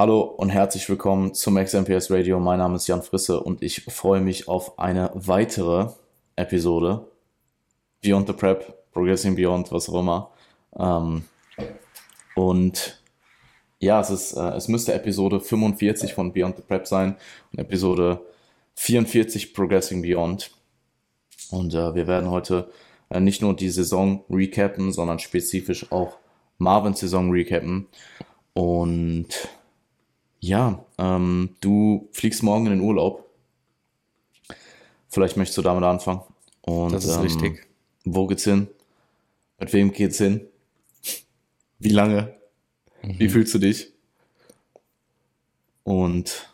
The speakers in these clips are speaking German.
Hallo und herzlich willkommen zum XMPS Radio. Mein Name ist Jan Frisse und ich freue mich auf eine weitere Episode Beyond the Prep, Progressing Beyond, was auch immer. Ähm, und ja, es ist, äh, es müsste Episode 45 von Beyond the Prep sein und Episode 44 Progressing Beyond. Und äh, wir werden heute äh, nicht nur die Saison recappen, sondern spezifisch auch Marvins Saison recappen. Und ja, ähm, du fliegst morgen in den Urlaub. Vielleicht möchtest du damit anfangen. Und, das ist ähm, richtig. Wo geht's hin? Mit wem geht's hin? Wie lange? Mhm. Wie fühlst du dich? Und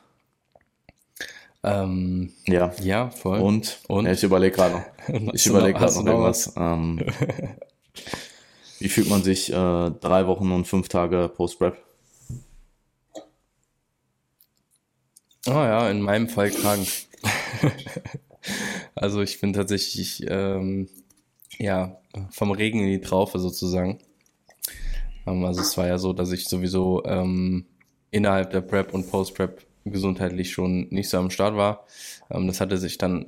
ähm, ja. Ja, voll. Und, und? Ja, ich überlege gerade noch. Ich überlege gerade noch, noch irgendwas. Ähm, wie fühlt man sich äh, drei Wochen und fünf Tage Post-Prep? Oh ja, in meinem Fall krank. also ich bin tatsächlich ähm, ja vom Regen in die Traufe sozusagen. Ähm, also es war ja so, dass ich sowieso ähm, innerhalb der Prep und Post-Prep gesundheitlich schon nicht so am Start war. Ähm, das hatte sich dann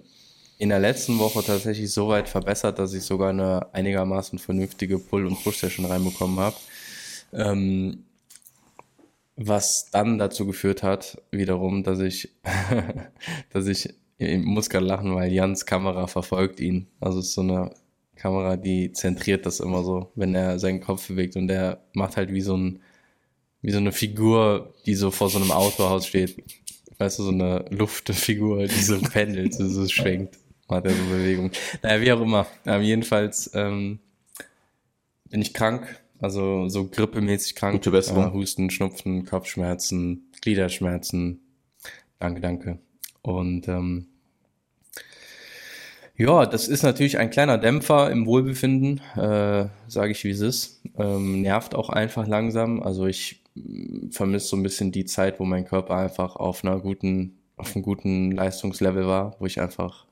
in der letzten Woche tatsächlich so weit verbessert, dass ich sogar eine einigermaßen vernünftige Pull- und Push-Session reinbekommen habe. Ähm, was dann dazu geführt hat, wiederum, dass ich, dass ich, ich muss gerade lachen, weil Jans Kamera verfolgt ihn. Also es ist so eine Kamera, die zentriert das immer so, wenn er seinen Kopf bewegt und der macht halt wie so ein, wie so eine Figur, die so vor so einem Autohaus steht. Weißt du, so eine Luftfigur, die so pendelt, so, so schwenkt, macht er so Bewegung. Naja, wie auch immer. Aber jedenfalls ähm, bin ich krank, also so grippemäßig krank. Gute Besserung. Äh, Husten, Schnupfen, Kopfschmerzen, Gliederschmerzen. Danke, danke. Und ähm, ja, das ist natürlich ein kleiner Dämpfer im Wohlbefinden, äh, sage ich wie es ist. Ähm, nervt auch einfach langsam. Also ich mm, vermisse so ein bisschen die Zeit, wo mein Körper einfach auf einer guten, auf einem guten Leistungslevel war, wo ich einfach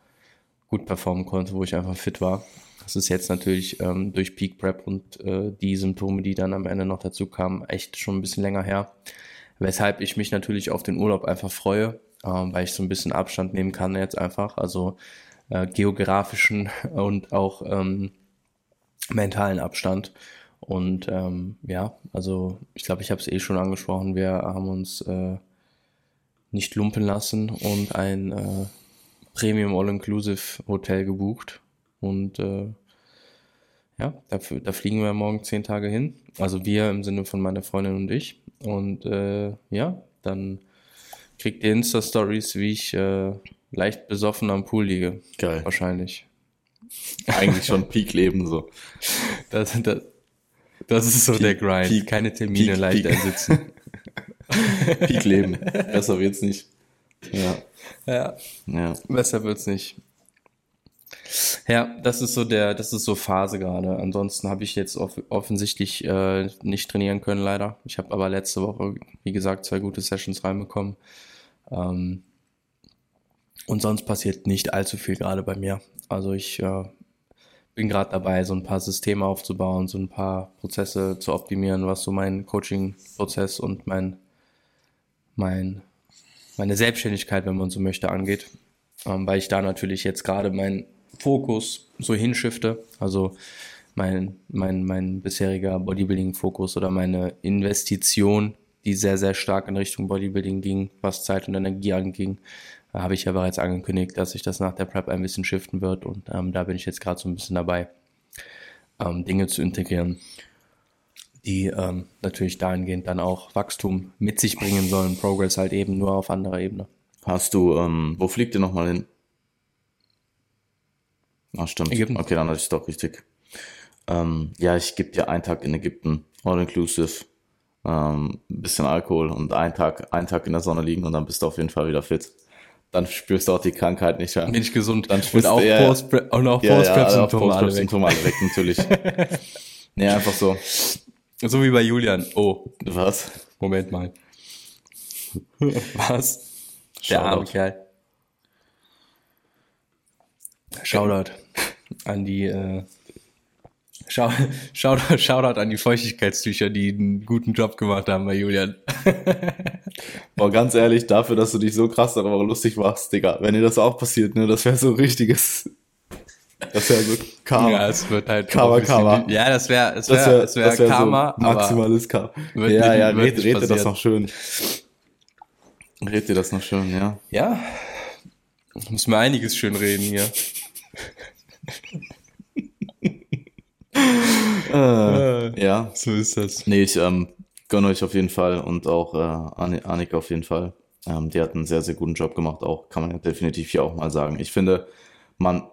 gut performen konnte, wo ich einfach fit war. Das ist jetzt natürlich ähm, durch Peak Prep und äh, die Symptome, die dann am Ende noch dazu kamen, echt schon ein bisschen länger her. Weshalb ich mich natürlich auf den Urlaub einfach freue, ähm, weil ich so ein bisschen Abstand nehmen kann jetzt einfach. Also äh, geografischen und auch ähm, mentalen Abstand. Und ähm, ja, also ich glaube, ich habe es eh schon angesprochen, wir haben uns äh, nicht lumpen lassen und ein äh, Premium All-Inclusive Hotel gebucht und äh, ja, dafür, da fliegen wir morgen zehn Tage hin. Also wir im Sinne von meiner Freundin und ich. Und äh, ja, dann kriegt ihr Insta-Stories, wie ich äh, leicht besoffen am Pool liege. Geil. Wahrscheinlich. Eigentlich schon Peak-Leben so. Das, das, das ist so Peak, der Grind. Peak, Keine Termine Peak, leicht ersitzen. Peak-Leben. Besser wird's nicht. Ja. Ja. ja. Besser wird's nicht. Ja, das ist so der, das ist so Phase gerade. Ansonsten habe ich jetzt off offensichtlich äh, nicht trainieren können, leider. Ich habe aber letzte Woche, wie gesagt, zwei gute Sessions reinbekommen. Ähm, und sonst passiert nicht allzu viel gerade bei mir. Also ich äh, bin gerade dabei, so ein paar Systeme aufzubauen, so ein paar Prozesse zu optimieren, was so mein Coaching-Prozess und mein, mein, meine Selbstständigkeit, wenn man so möchte, angeht. Ähm, weil ich da natürlich jetzt gerade mein Fokus so hinschifte. Also mein, mein, mein bisheriger Bodybuilding-Fokus oder meine Investition, die sehr, sehr stark in Richtung Bodybuilding ging, was Zeit und Energie anging, habe ich ja bereits angekündigt, dass sich das nach der Prep ein bisschen shiften wird und ähm, da bin ich jetzt gerade so ein bisschen dabei, ähm, Dinge zu integrieren, die ähm, natürlich dahingehend dann auch Wachstum mit sich bringen sollen, Progress halt eben nur auf anderer Ebene. Hast du, ähm, wo fliegt ihr nochmal hin? Ah, stimmt. Ägypten. Okay, dann hatte ich doch richtig. Ähm, ja, ich gebe dir einen Tag in Ägypten, all inclusive, ähm, bisschen Alkohol und einen Tag, einen Tag in der Sonne liegen und dann bist du auf jeden Fall wieder fit. Dann spürst du auch die Krankheit nicht mehr. Bin ich gesund. Dann spürst und auch ja, Post und auch ja, Post-Prep-Symptome ja, Post alle, alle weg, natürlich. nee, einfach so. So wie bei Julian. Oh. Was? Moment mal. Was? Der arme Kerl. Shoutout an die, äh, Schau, Shoutout, Shoutout an die Feuchtigkeitstücher, die einen guten Job gemacht haben bei Julian. Boah, ganz ehrlich, dafür, dass du dich so krass darüber lustig machst, Digga, wenn dir das auch passiert, ne, das wäre so richtiges, das wäre so Karma. Ja, es wird halt Karma, Karma. Ja, das wäre, das wäre, das wäre wär Karma. So maximales Karma. Ja, ja, red, red dir das noch schön. Red dir das noch schön, ja. Ja. Ich muss mir einiges schön reden hier. Äh, ja. So ist das. Nee, ich ähm, gönne euch auf jeden Fall und auch äh, Annika auf jeden Fall. Ähm, die hat einen sehr, sehr guten Job gemacht, auch kann man ja definitiv hier auch mal sagen. Ich finde, man.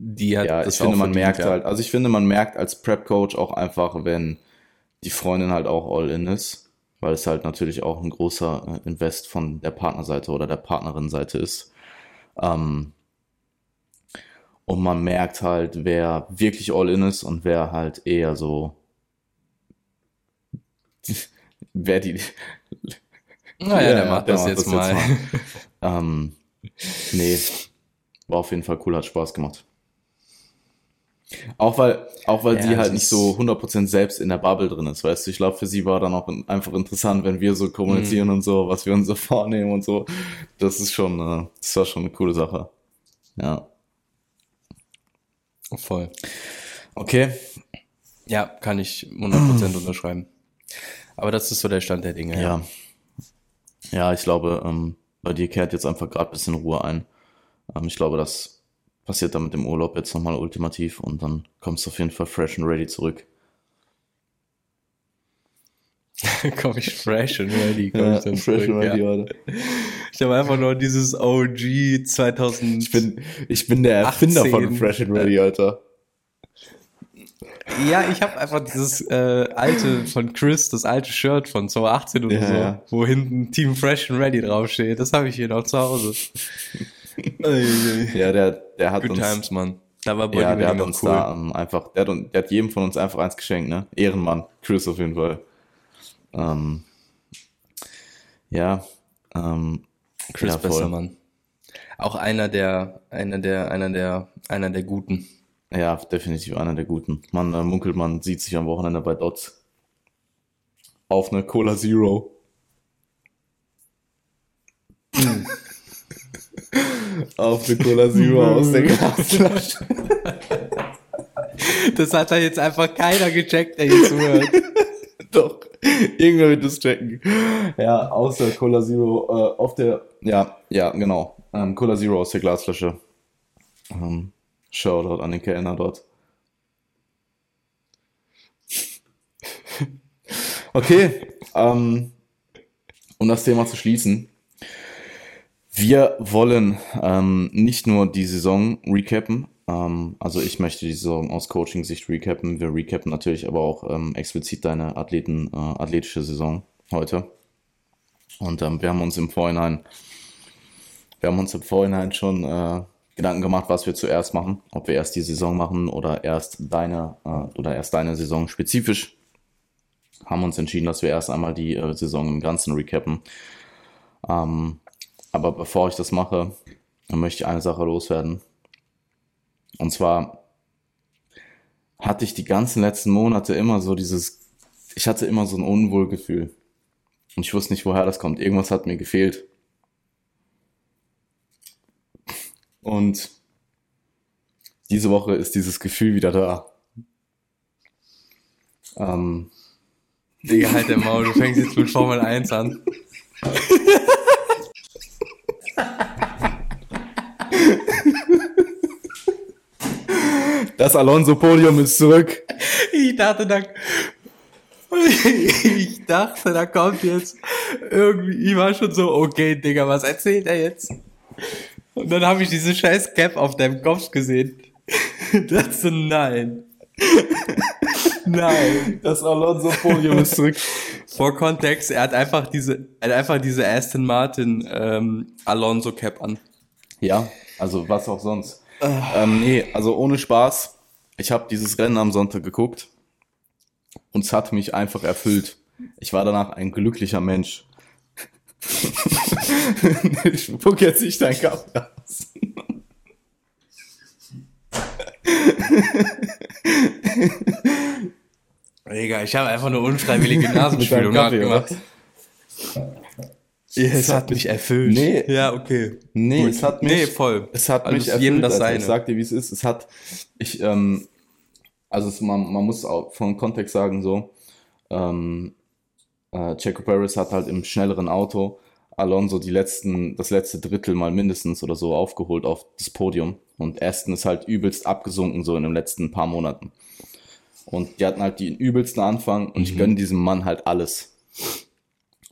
Die hat ja, ich finde, man merkt halt, also ich finde, man merkt als Prep-Coach auch einfach, wenn die Freundin halt auch all in ist, weil es halt natürlich auch ein großer äh, Invest von der Partnerseite oder der Partnerin-Seite ist. Ähm, und man merkt halt, wer wirklich all in ist und wer halt eher so. wer die. Naja, ja, der macht der das, macht jetzt, das mal. jetzt mal. ähm, nee, war auf jeden Fall cool, hat Spaß gemacht. Auch weil, auch weil ja, sie halt nicht so 100% selbst in der Bubble drin ist, weißt du, ich glaube, für sie war dann auch einfach interessant, wenn wir so kommunizieren mhm. und so, was wir uns so vornehmen und so. Das ist schon, äh, das war schon eine coole Sache. Ja. Voll. Okay. Ja, kann ich 100% unterschreiben. Aber das ist so der Stand der Dinge. Ja. Ja, ja ich glaube, ähm, bei dir kehrt jetzt einfach gerade ein bisschen Ruhe ein. Ähm, ich glaube, das passiert dann mit dem Urlaub jetzt nochmal ultimativ und dann kommst du auf jeden Fall fresh and ready zurück. komm ich fresh and ready. Komm ja, ich dann fresh zurück, and ready, ja. Ich habe einfach nur dieses OG 2000. Ich bin, ich bin der Erfinder 18. von fresh and ready, Alter. Ja, ich habe einfach dieses äh, alte von Chris, das alte Shirt von 2018 oder ja, so, wo hinten Team Fresh and Ready draufsteht. Das habe ich hier noch zu Hause. ja, der, der hat Good uns. Times, Mann. Da war ja, der hat uns cool. da um, einfach, der hat, der hat jedem von uns einfach eins geschenkt, ne? Ehrenmann. Chris auf jeden Fall. Ähm, ja, ähm, Chris ja, besser Mann. Auch einer der, einer der, einer der, einer der Guten. Ja, definitiv einer der Guten. Man äh, munkelt, man sieht sich am Wochenende bei Dots. Auf eine Cola Zero. Auf eine Cola Zero aus der Glasflasche. Das hat da jetzt einfach keiner gecheckt, der hier zuhört. Doch. Irgendwer wird das checken. Ja, außer Cola Zero äh, auf der. Ja, ja, genau. Ähm, Cola Zero aus der Glasflasche. Ähm, Shoutout an den Kellner dort. Okay, ähm, um das Thema zu schließen. Wir wollen ähm, nicht nur die Saison recappen, ähm, also ich möchte die Saison aus Coaching-Sicht recappen. Wir recappen natürlich aber auch ähm, explizit deine Athleten, äh, athletische Saison heute. Und ähm, wir haben uns im Vorhinein, wir haben uns im Vorhinein schon äh, Gedanken gemacht, was wir zuerst machen, ob wir erst die Saison machen oder erst deine äh, oder erst deine Saison spezifisch. Haben uns entschieden, dass wir erst einmal die äh, Saison im Ganzen recappen. Ähm, aber bevor ich das mache, möchte ich eine Sache loswerden. Und zwar hatte ich die ganzen letzten Monate immer so dieses, ich hatte immer so ein Unwohlgefühl. Und ich wusste nicht, woher das kommt. Irgendwas hat mir gefehlt. Und diese Woche ist dieses Gefühl wieder da. Ähm, Digga, halt der Maul, du fängst jetzt mit Formel 1 an. Das Alonso-Podium ist zurück. Ich dachte, da, ich dachte, da kommt jetzt irgendwie, ich war schon so, okay, Digga, was erzählt er jetzt? Und dann habe ich diese scheiß Cap auf deinem Kopf gesehen. Das so, nein. Nein. Das Alonso-Podium ist zurück. Vor Kontext, er hat einfach diese, er hat einfach diese Aston Martin ähm, Alonso Cap an. Ja, also was auch sonst. Ähm, nee, also ohne Spaß. Ich habe dieses Rennen am Sonntag geguckt und es hat mich einfach erfüllt. Ich war danach ein glücklicher Mensch. ich spuck jetzt nicht dein Kaffee aus. Egal, ich habe einfach eine unfreiwillige Nasenspülung gemacht. Ja, es hat mich erfüllt. Nee. Ja, okay. Nee, Gut. es hat mich, Nee, voll. es hat Also mich ist jedem erfüllt, das seine. Ich sag dir, wie es ist. Es hat, ich, ähm, also es, man, man muss auch vom Kontext sagen so, ähm, äh, Checo Perez hat halt im schnelleren Auto Alonso die letzten, das letzte Drittel mal mindestens oder so aufgeholt auf das Podium und Aston ist halt übelst abgesunken so in den letzten paar Monaten. Und die hatten halt den übelsten Anfang und ich gönne diesem Mann halt alles.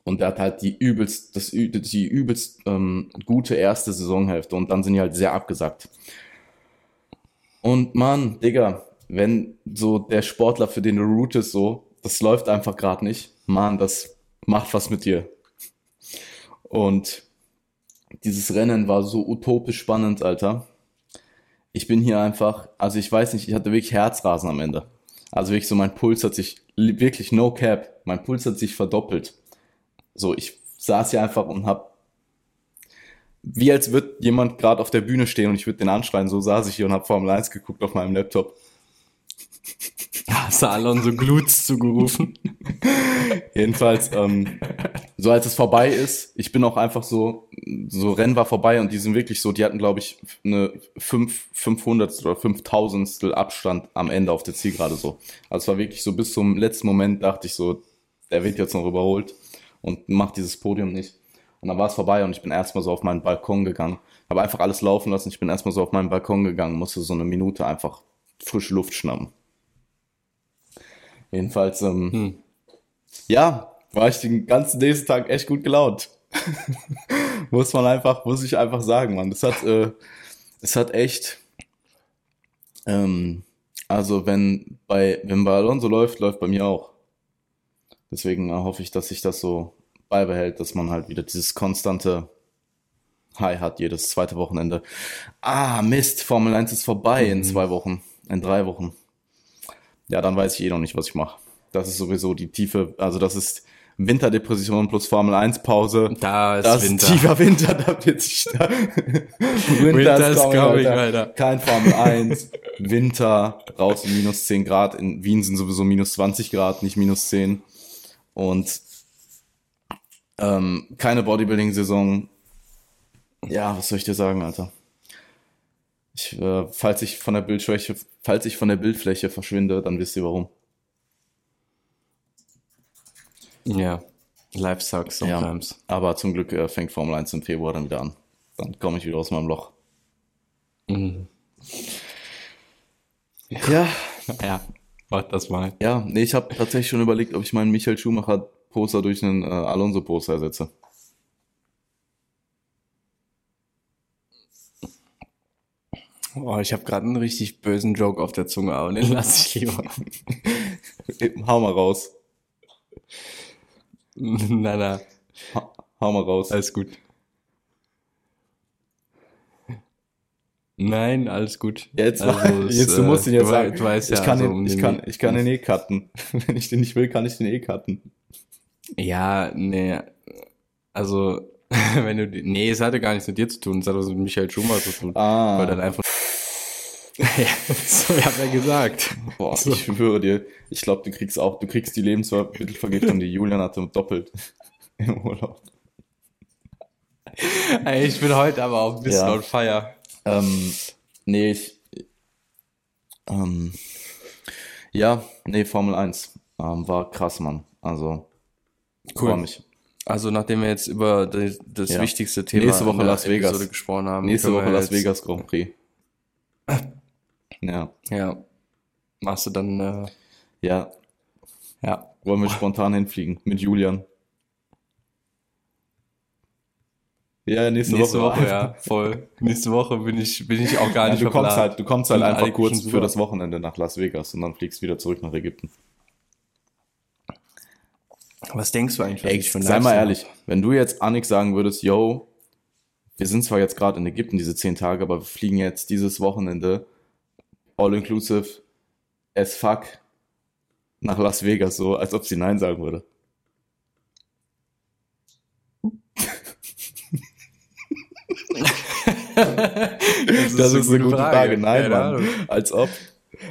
Und der hat halt die übelst, das, die übelst ähm, gute erste Saisonhälfte und dann sind die halt sehr abgesackt. Und Mann, Digga, wenn so der Sportler, für den du rootest, so, das läuft einfach gerade nicht, Mann, das macht was mit dir. Und dieses Rennen war so utopisch spannend, Alter. Ich bin hier einfach, also ich weiß nicht, ich hatte wirklich Herzrasen am Ende. Also wirklich so, mein Puls hat sich, wirklich no cap, mein Puls hat sich verdoppelt. So, ich saß hier einfach und hab, wie als würde jemand gerade auf der Bühne stehen und ich würde den anschreien, so saß ich hier und hab Formel 1 geguckt auf meinem Laptop. Hast du Alonso Glutz zugerufen? Jedenfalls, ähm, so als es vorbei ist, ich bin auch einfach so, so Rennen war vorbei und die sind wirklich so, die hatten glaube ich eine 5, 500 oder 5000 Abstand am Ende auf der Zielgerade so. Also es war wirklich so bis zum letzten Moment dachte ich so, der wird jetzt noch überholt und macht dieses Podium nicht. Und dann war es vorbei und ich bin erstmal so auf meinen Balkon gegangen, habe einfach alles laufen lassen, ich bin erstmal so auf meinen Balkon gegangen, musste so eine Minute einfach frische Luft schnappen. Jedenfalls, ähm, Hm. ja, war ich den ganzen nächsten Tag echt gut gelaunt. muss man einfach, muss ich einfach sagen, Mann. Das hat, äh, es hat echt, ähm, also wenn bei, wenn bei Alonso läuft, läuft bei mir auch. Deswegen hoffe ich, dass sich das so beibehält, dass man halt wieder dieses konstante High hat, jedes zweite Wochenende. Ah, Mist, Formel 1 ist vorbei in zwei Wochen, in drei Wochen. Ja, dann weiß ich eh noch nicht, was ich mache. Das ist sowieso die tiefe, also das ist Winterdepression plus Formel 1 Pause. Da ist Das Winter. ist tiefer Winter, da wird sich da. Winter is coming, Alter. Kein Formel 1. Winter, raus in minus 10 Grad. In Wien sind sowieso minus 20 Grad, nicht minus 10. Und ähm, keine Bodybuilding-Saison. Ja, was soll ich dir sagen, Alter? Ich, äh, falls ich von der Bildfläche, falls ich von der Bildfläche verschwinde, dann wisst ihr warum. Ja. Life sucks Ja, sometimes. aber zum Glück äh, fängt Formel 1 im Februar dann wieder an. Dann komme ich wieder aus meinem Loch. Mhm. Ja, Ja, mach das mal. ja, nee, ich habe tatsächlich schon überlegt, ob ich meinen Michael Schumacher Poster durch einen äh, Alonso Poster ersetze. Oh, ich habe gerade einen richtig bösen Joke auf der Zunge, aber den lasse ich lieber. Hau mal raus. na, na, Ha, hau mal raus. alles gut. Nein, alles gut. Jetzt, Also, es, jetzt du musst ihn jetzt du, sagen. Du weißt ich, ja, kann also, ihn, um ich, den- kann, ich kann den eh cutten. Wenn ich den nicht will, kann ich den eh cutten. Ja, nee, also, wenn du, nee, es hatte gar nichts mit dir zu tun, es hat was mit Michael Schumacher zu tun. Ah. Weil dann einfach, ja, so, ich hab ja gesagt. Boah, So. ich schwöre dir, ich glaube, du kriegst auch, du kriegst die Lebensmittelvergiftung, die Julian hatte, doppelt im Urlaub. Ey, ich bin heute aber auch ein bisschen Ja. on fire. Ähm, nee, ich, ähm, ja, nee, Formel 1, ähm, war krass, Mann. Also, freue mich. Also, nachdem wir jetzt über das, das Ja. wichtigste Thema Nächste Woche Las Vegas. Episode gesprochen haben, Nächste Woche Las Vegas Grand Prix. Ja, Ja. Machst du dann, äh, ja, ja. wollen wir spontan hinfliegen mit Julian. Ja, nächste, Nächste Woche. Woche, ja, voll. Nächste Woche bin ich, bin ich auch gar Ja, nicht du kommst halt, du kommst halt einfach kurz für das Wochenende nach Las Vegas und dann fliegst wieder zurück nach Ägypten. Was denkst du eigentlich, was Ey, ich für sei mal ehrlich, wenn du jetzt Annik sagen würdest, yo, wir sind zwar jetzt gerade in Ägypten diese zehn Tage, aber wir fliegen jetzt dieses Wochenende all inclusive as fuck nach Las Vegas, so als ob sie Nein sagen würde. Das Das ist eine gute Frage. Nein, Keine Mann. Als ob.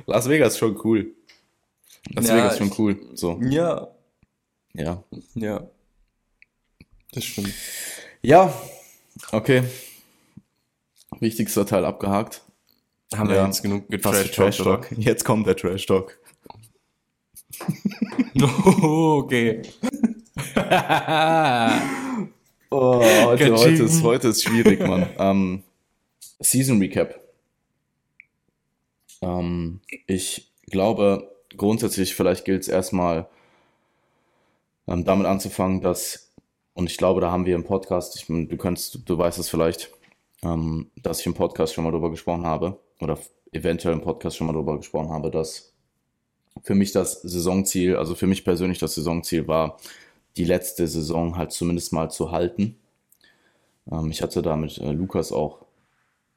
Las Vegas ist schon cool. Las ja, Vegas schon cool. So. Ja. Ja. Ja. Das stimmt. Ja, okay. Wichtigster Teil abgehakt. Haben ja, wir jetzt genug getrash Trash Talk? Jetzt kommt der Trash Talk. okay. oh, heute, heute, ist, heute ist schwierig, Mann. Ähm, Season Recap. Ähm, ich glaube, grundsätzlich, vielleicht gilt es erstmal ähm, damit anzufangen, dass, und ich glaube, da haben wir im Podcast, ich, du kannst, du weißt es vielleicht, ähm, dass ich im Podcast schon mal darüber gesprochen habe, oder eventuell im Podcast schon mal darüber gesprochen habe, dass für mich das Saisonziel, also für mich persönlich das Saisonziel war, die letzte Saison halt zumindest mal zu halten. Ähm, ich hatte da mit äh, Lukas auch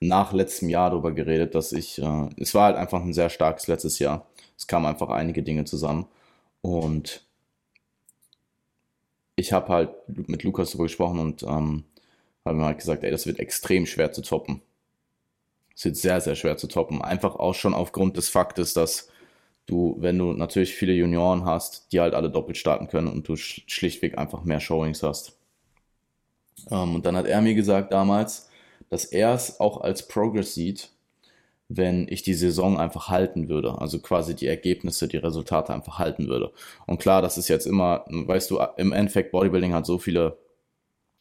nach letztem Jahr darüber geredet, dass ich, äh, es war halt einfach ein sehr starkes letztes Jahr. Es kamen einfach einige Dinge zusammen und ich habe halt mit Lukas darüber gesprochen und ähm, habe mir halt gesagt, ey, das wird extrem schwer zu toppen. Es wird sehr, sehr schwer zu toppen. Einfach auch schon aufgrund des Faktes, dass du, wenn du natürlich viele Junioren hast, die halt alle doppelt starten können und du schlichtweg einfach mehr Showings hast. Ähm, und dann hat er mir gesagt damals, dass er es auch als Progress sieht, wenn ich die Saison einfach halten würde. Also quasi die Ergebnisse, die Resultate einfach halten würde. Und klar, das ist jetzt immer, weißt du, im Endeffekt Bodybuilding hat so viele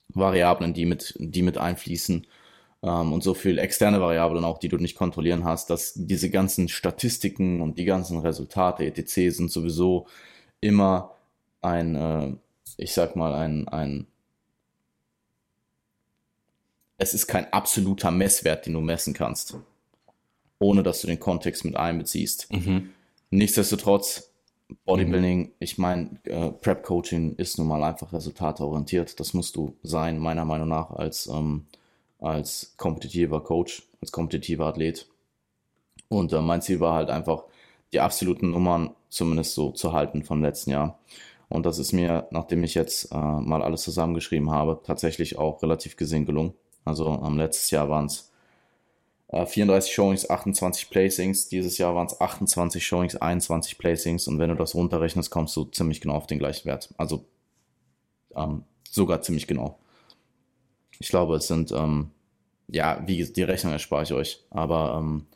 Variablen, die mit, die mit einfließen ähm, und so viel externe Variablen auch, die du nicht kontrollieren hast, dass diese ganzen Statistiken und die ganzen Resultate etc. sind sowieso immer ein, äh, ich sag mal, ein, ein, es ist kein absoluter Messwert, den du messen kannst, ohne dass du den Kontext mit einbeziehst. Mhm. Nichtsdestotrotz, Bodybuilding, mhm. ich meine, äh, Prep-Coaching ist nun mal einfach resultateorientiert. Das musst du sein, meiner Meinung nach, als ähm, als kompetitiver Coach, als kompetitiver Athlet. Und äh, mein Ziel war halt einfach, die absoluten Nummern zumindest so zu halten vom letzten Jahr. Und das ist mir, nachdem ich jetzt äh, mal alles zusammengeschrieben habe, tatsächlich auch relativ gesehen gelungen. Also ähm, letztes Jahr waren es äh, 34 Showings, 28 Placings. Dieses Jahr waren es 28 Showings, 21 Placings. Und wenn du das runterrechnest, kommst du ziemlich genau auf den gleichen Wert. Also ähm, sogar ziemlich genau. Ich glaube, es sind, ähm, ja, wie die Rechnung erspare ich euch. Aber ähm,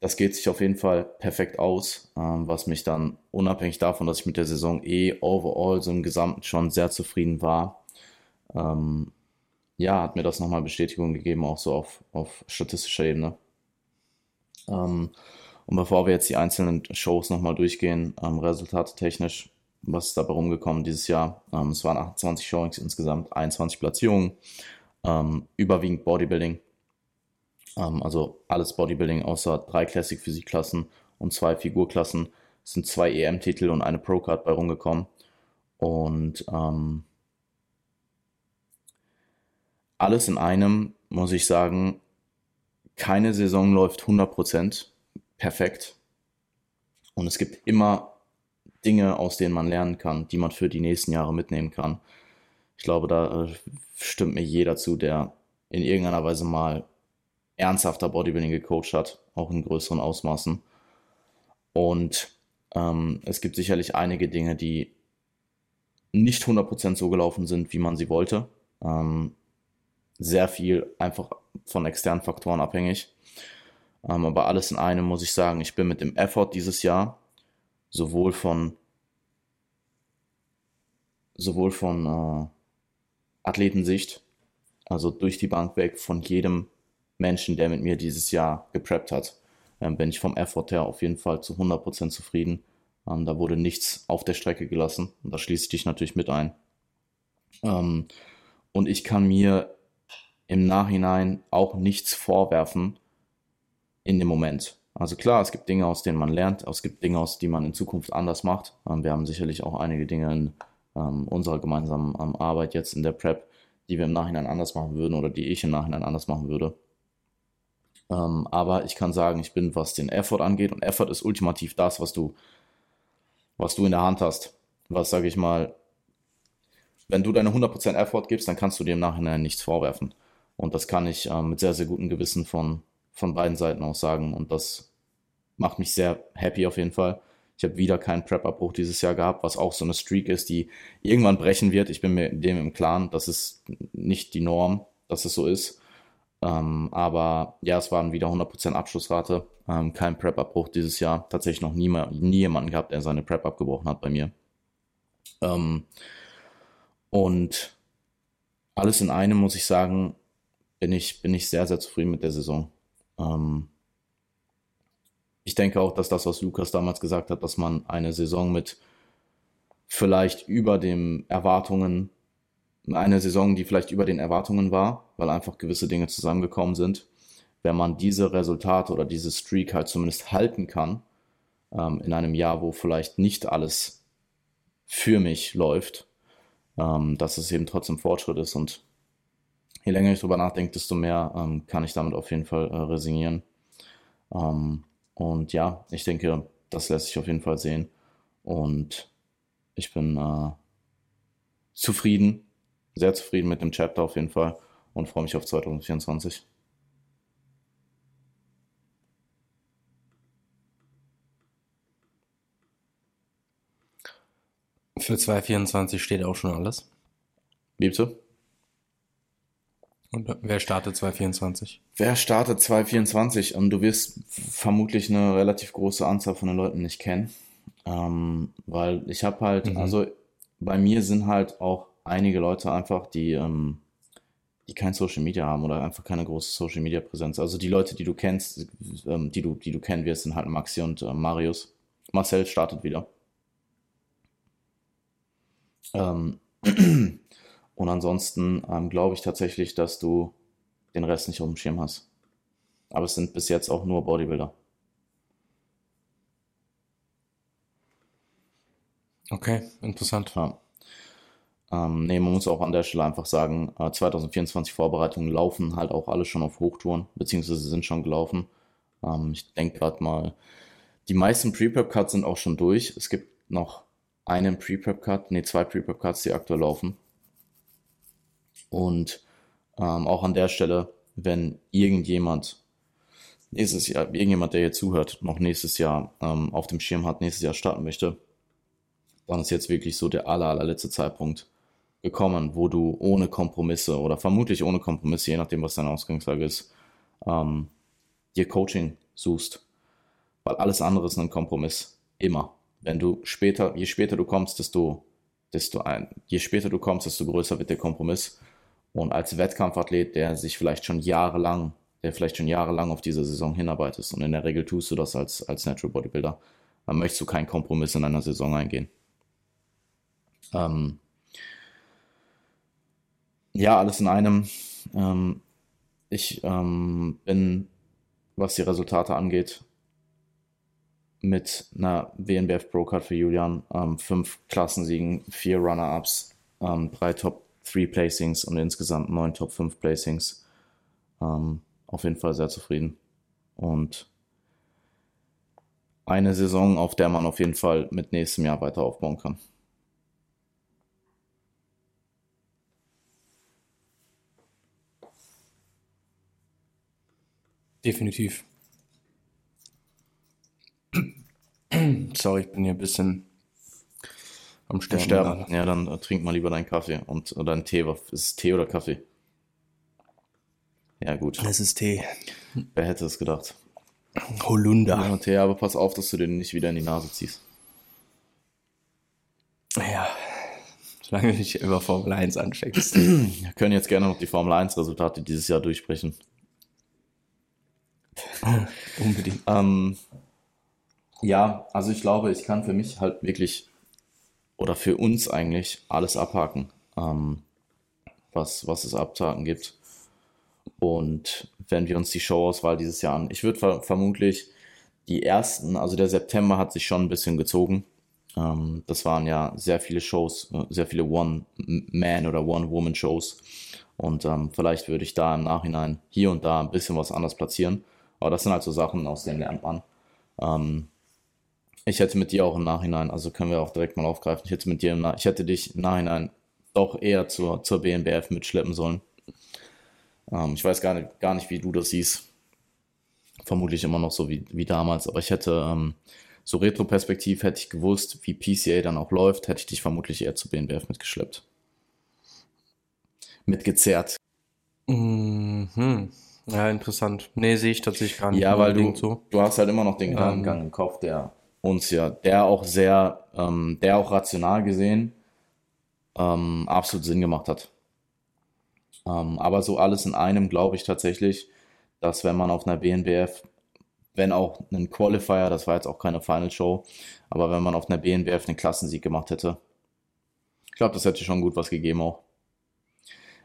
das geht sich auf jeden Fall perfekt aus, ähm, was mich dann unabhängig davon, dass ich mit der Saison eh overall so im Gesamten schon sehr zufrieden war, ähm, ja, hat mir das nochmal Bestätigung gegeben, auch so auf, auf statistischer Ebene. Ähm, und bevor wir jetzt die einzelnen Shows nochmal durchgehen, ähm, resultattechnisch, was ist dabei rumgekommen dieses Jahr? Ähm, es waren 28 Showings insgesamt, 21 Platzierungen ähm, überwiegend Bodybuilding. Ähm, also alles Bodybuilding außer drei Classic Physikklassen und zwei Figurklassen. Es sind zwei EM-Titel und eine Pro-Card bei rumgekommen. Und ähm, alles in einem, muss ich sagen, keine Saison läuft 100% perfekt. Und es gibt immer Dinge, aus denen man lernen kann, die man für die nächsten Jahre mitnehmen kann. Ich glaube, da äh, stimmt mir jeder zu, der in irgendeiner Weise mal ernsthafter Bodybuilding gecoacht hat, auch in größeren Ausmaßen. Und ähm, es gibt sicherlich einige Dinge, die nicht 100% so gelaufen sind, wie man sie wollte. Ähm, sehr viel einfach von externen Faktoren abhängig. Ähm, aber alles in einem muss ich sagen, ich bin mit dem Effort dieses Jahr sowohl von sowohl von äh, Athletensicht, also durch die Bank weg von jedem Menschen, der mit mir dieses Jahr gepreppt hat, ähm, bin ich vom Effort her auf jeden Fall zu 100% zufrieden. Ähm, da wurde nichts auf der Strecke gelassen und da schließe ich dich natürlich mit ein. Ähm, und ich kann mir im Nachhinein auch nichts vorwerfen in dem Moment. Also klar, es gibt Dinge, aus denen man lernt, es gibt Dinge, aus die man in Zukunft anders macht. Ähm, wir haben sicherlich auch einige Dinge in ähm, unserer gemeinsamen ähm, Arbeit jetzt in der Prep, die wir im Nachhinein anders machen würden oder die ich im Nachhinein anders machen würde. Aber ich kann sagen, ich bin, was den Effort angeht, und Effort ist ultimativ das, was du, was du in der Hand hast. Was, sage ich mal, wenn du deine 100% Effort gibst, dann kannst du dir im Nachhinein nichts vorwerfen. Und das kann ich ähm, mit sehr, sehr gutem Gewissen von, von beiden Seiten aus sagen. Und das macht mich sehr happy auf jeden Fall. Ich habe wieder keinen Prep-Abbruch dieses Jahr gehabt, was auch so eine Streak ist, die irgendwann brechen wird. Ich bin mir dem im Klaren, das ist nicht die Norm, dass es so ist. Ähm, aber ja, es waren wieder 100% Abschlussrate. Ähm, kein Prep-Abbruch dieses Jahr. Tatsächlich noch nie, nie jemanden gehabt, der seine Prep abgebrochen hat bei mir. Ähm, und alles in einem muss ich sagen, bin ich, bin ich sehr, sehr zufrieden mit der Saison. Ähm, ich denke auch, dass das, was Lukas damals gesagt hat, dass man eine Saison mit vielleicht über den Erwartungen, eine Saison, die vielleicht über den Erwartungen war, weil einfach gewisse Dinge zusammengekommen sind, wenn man diese Resultate oder diese Streak halt zumindest halten kann, ähm, in einem Jahr, wo vielleicht nicht alles für mich läuft, ähm, dass es eben trotzdem Fortschritt ist. Und je länger ich drüber nachdenke, desto mehr ähm, kann ich damit auf jeden Fall äh, resignieren. Ähm, und ja, ich denke, das lässt sich auf jeden Fall sehen. Und ich bin äh, zufrieden, sehr zufrieden mit dem Chapter auf jeden Fall und freue mich auf 2024. Für 2024 steht auch schon alles. Liebst du? Und wer startet 2024? Wer startet 2024? Und du wirst vermutlich eine relativ große Anzahl von den Leuten nicht kennen. Ähm, weil ich habe halt, mhm. also bei mir sind halt auch einige Leute einfach, die, ähm, die kein Social Media haben oder einfach keine große Social Media Präsenz. Also die Leute, die du kennst, ähm, die du, die du kennen wirst, sind halt Maxi und äh, Marius. Marcel startet wieder. Ähm, und ansonsten ähm, glaube ich tatsächlich, dass du den Rest nicht auf dem Schirm hast. Aber es sind bis jetzt auch nur Bodybuilder. Okay, interessant. Ja. Ähm, nee, man muss auch an der Stelle einfach sagen, äh, 2024 Vorbereitungen laufen halt auch alle schon auf Hochtouren, beziehungsweise sind schon gelaufen. Ähm, ich denke gerade mal, die meisten Pre-Prep-Cuts sind auch schon durch. Es gibt noch einen Pre-Prep-Cut, nee, zwei Pre-Prep-Cuts, die aktuell laufen. Und ähm, auch an der Stelle, wenn irgendjemand nächstes Jahr, irgendjemand, der hier zuhört, noch nächstes Jahr ähm, auf dem Schirm hat, nächstes Jahr starten möchte, dann ist jetzt wirklich so der aller, allerletzte Zeitpunkt gekommen, wo du ohne Kompromisse oder vermutlich ohne Kompromisse, je nachdem, was deine Ausgangslage ist, ähm, dir Coaching suchst. Weil alles andere ist ein Kompromiss. Immer wenn du später, je später du kommst, desto, desto ein, je später du kommst, desto größer wird der Kompromiss. Und als Wettkampfathlet, der sich vielleicht schon jahrelang, der vielleicht schon jahrelang auf diese Saison hinarbeitet, und in der Regel tust du das als, als Natural Bodybuilder, dann möchtest du keinen Kompromiss in einer Saison eingehen. Ähm, ja, alles in einem. Ähm, ich ähm, bin, was die Resultate angeht, mit einer WNBF Pro Card für Julian, ähm, fünf Klassensiegen, vier Runner-Ups, ähm, drei Top 3 Placings und insgesamt neun Top 5 Placings. Ähm, auf jeden Fall sehr zufrieden. Und eine Saison, auf der man auf jeden Fall mit nächstem Jahr weiter aufbauen kann. Definitiv. Sorry, ich bin hier ein bisschen am Sterben. Sterben. Ja, dann äh, trink mal lieber deinen Kaffee und oder einen Tee. Ist es Tee oder Kaffee? Ja, gut. Es ist Tee. Wer hätte es gedacht? Holunder. Ja, Tee, aber pass auf, dass du den nicht wieder in die Nase ziehst. Ja, solange du nicht über Formel 1 ansteckst. Wir können jetzt gerne noch die Formel 1 Resultate dieses Jahr durchsprechen. Unbedingt. Ähm, ja, also ich glaube, ich kann für mich halt wirklich oder für uns eigentlich alles abhaken, ähm, was, was es abzuhaken gibt. Und wenn wir uns die Showauswahl dieses Jahr an, ich würde ver vermutlich die ersten, also der September hat sich schon ein bisschen gezogen. Ähm, das waren ja sehr viele Shows, sehr viele One-Man- oder One-Woman-Shows. Und ähm, vielleicht würde ich da im Nachhinein hier und da ein bisschen was anders platzieren. Aber das sind halt so Sachen, aus denen lernt man. Ähm, ich hätte mit dir auch im Nachhinein, also können wir auch direkt mal aufgreifen, ich hätte mit dir im ich hätte dich im Nachhinein doch eher zur, zur BNBF mitschleppen sollen. Ähm, ich weiß gar nicht, gar nicht, wie du das siehst. Vermutlich immer noch so wie, wie damals, aber ich hätte ähm, so retroperspektiv hätte ich gewusst, wie PCA dann auch läuft, hätte ich dich vermutlich eher zu BNBF mitgeschleppt. Mitgezerrt. Mhm. Ja, interessant. Nee, sehe ich tatsächlich gar nicht. Ja, weil du, so. du hast halt immer noch den Gedankengang ähm, im Kopf, der uns ja, der auch sehr, ähm, der auch rational gesehen ähm, absolut Sinn gemacht hat. Ähm, aber so alles in einem glaube ich tatsächlich, dass wenn man auf einer BNBF, wenn auch ein Qualifier, das war jetzt auch keine Final Show, aber wenn man auf einer BNBF einen Klassensieg gemacht hätte, ich glaube, das hätte schon gut was gegeben auch.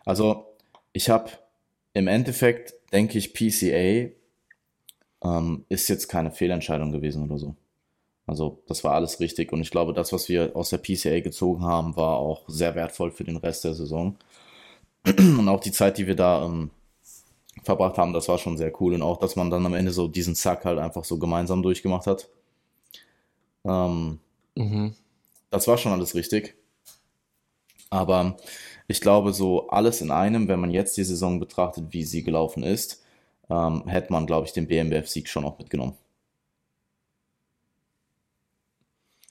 Also, ich habe im Endeffekt, denke ich, PCA ähm, ist jetzt keine Fehlentscheidung gewesen oder so. Also das war alles richtig und ich glaube, das, was wir aus der PCA gezogen haben, war auch sehr wertvoll für den Rest der Saison. Und auch die Zeit, die wir da ähm, verbracht haben, das war schon sehr cool. Und auch, dass man dann am Ende so diesen Zack halt einfach so gemeinsam durchgemacht hat. Ähm, mhm. Das war schon alles richtig. Aber ich glaube, so alles in einem, wenn man jetzt die Saison betrachtet, wie sie gelaufen ist, ähm, hätte man, glaube ich, den BMWF-Sieg schon auch mitgenommen.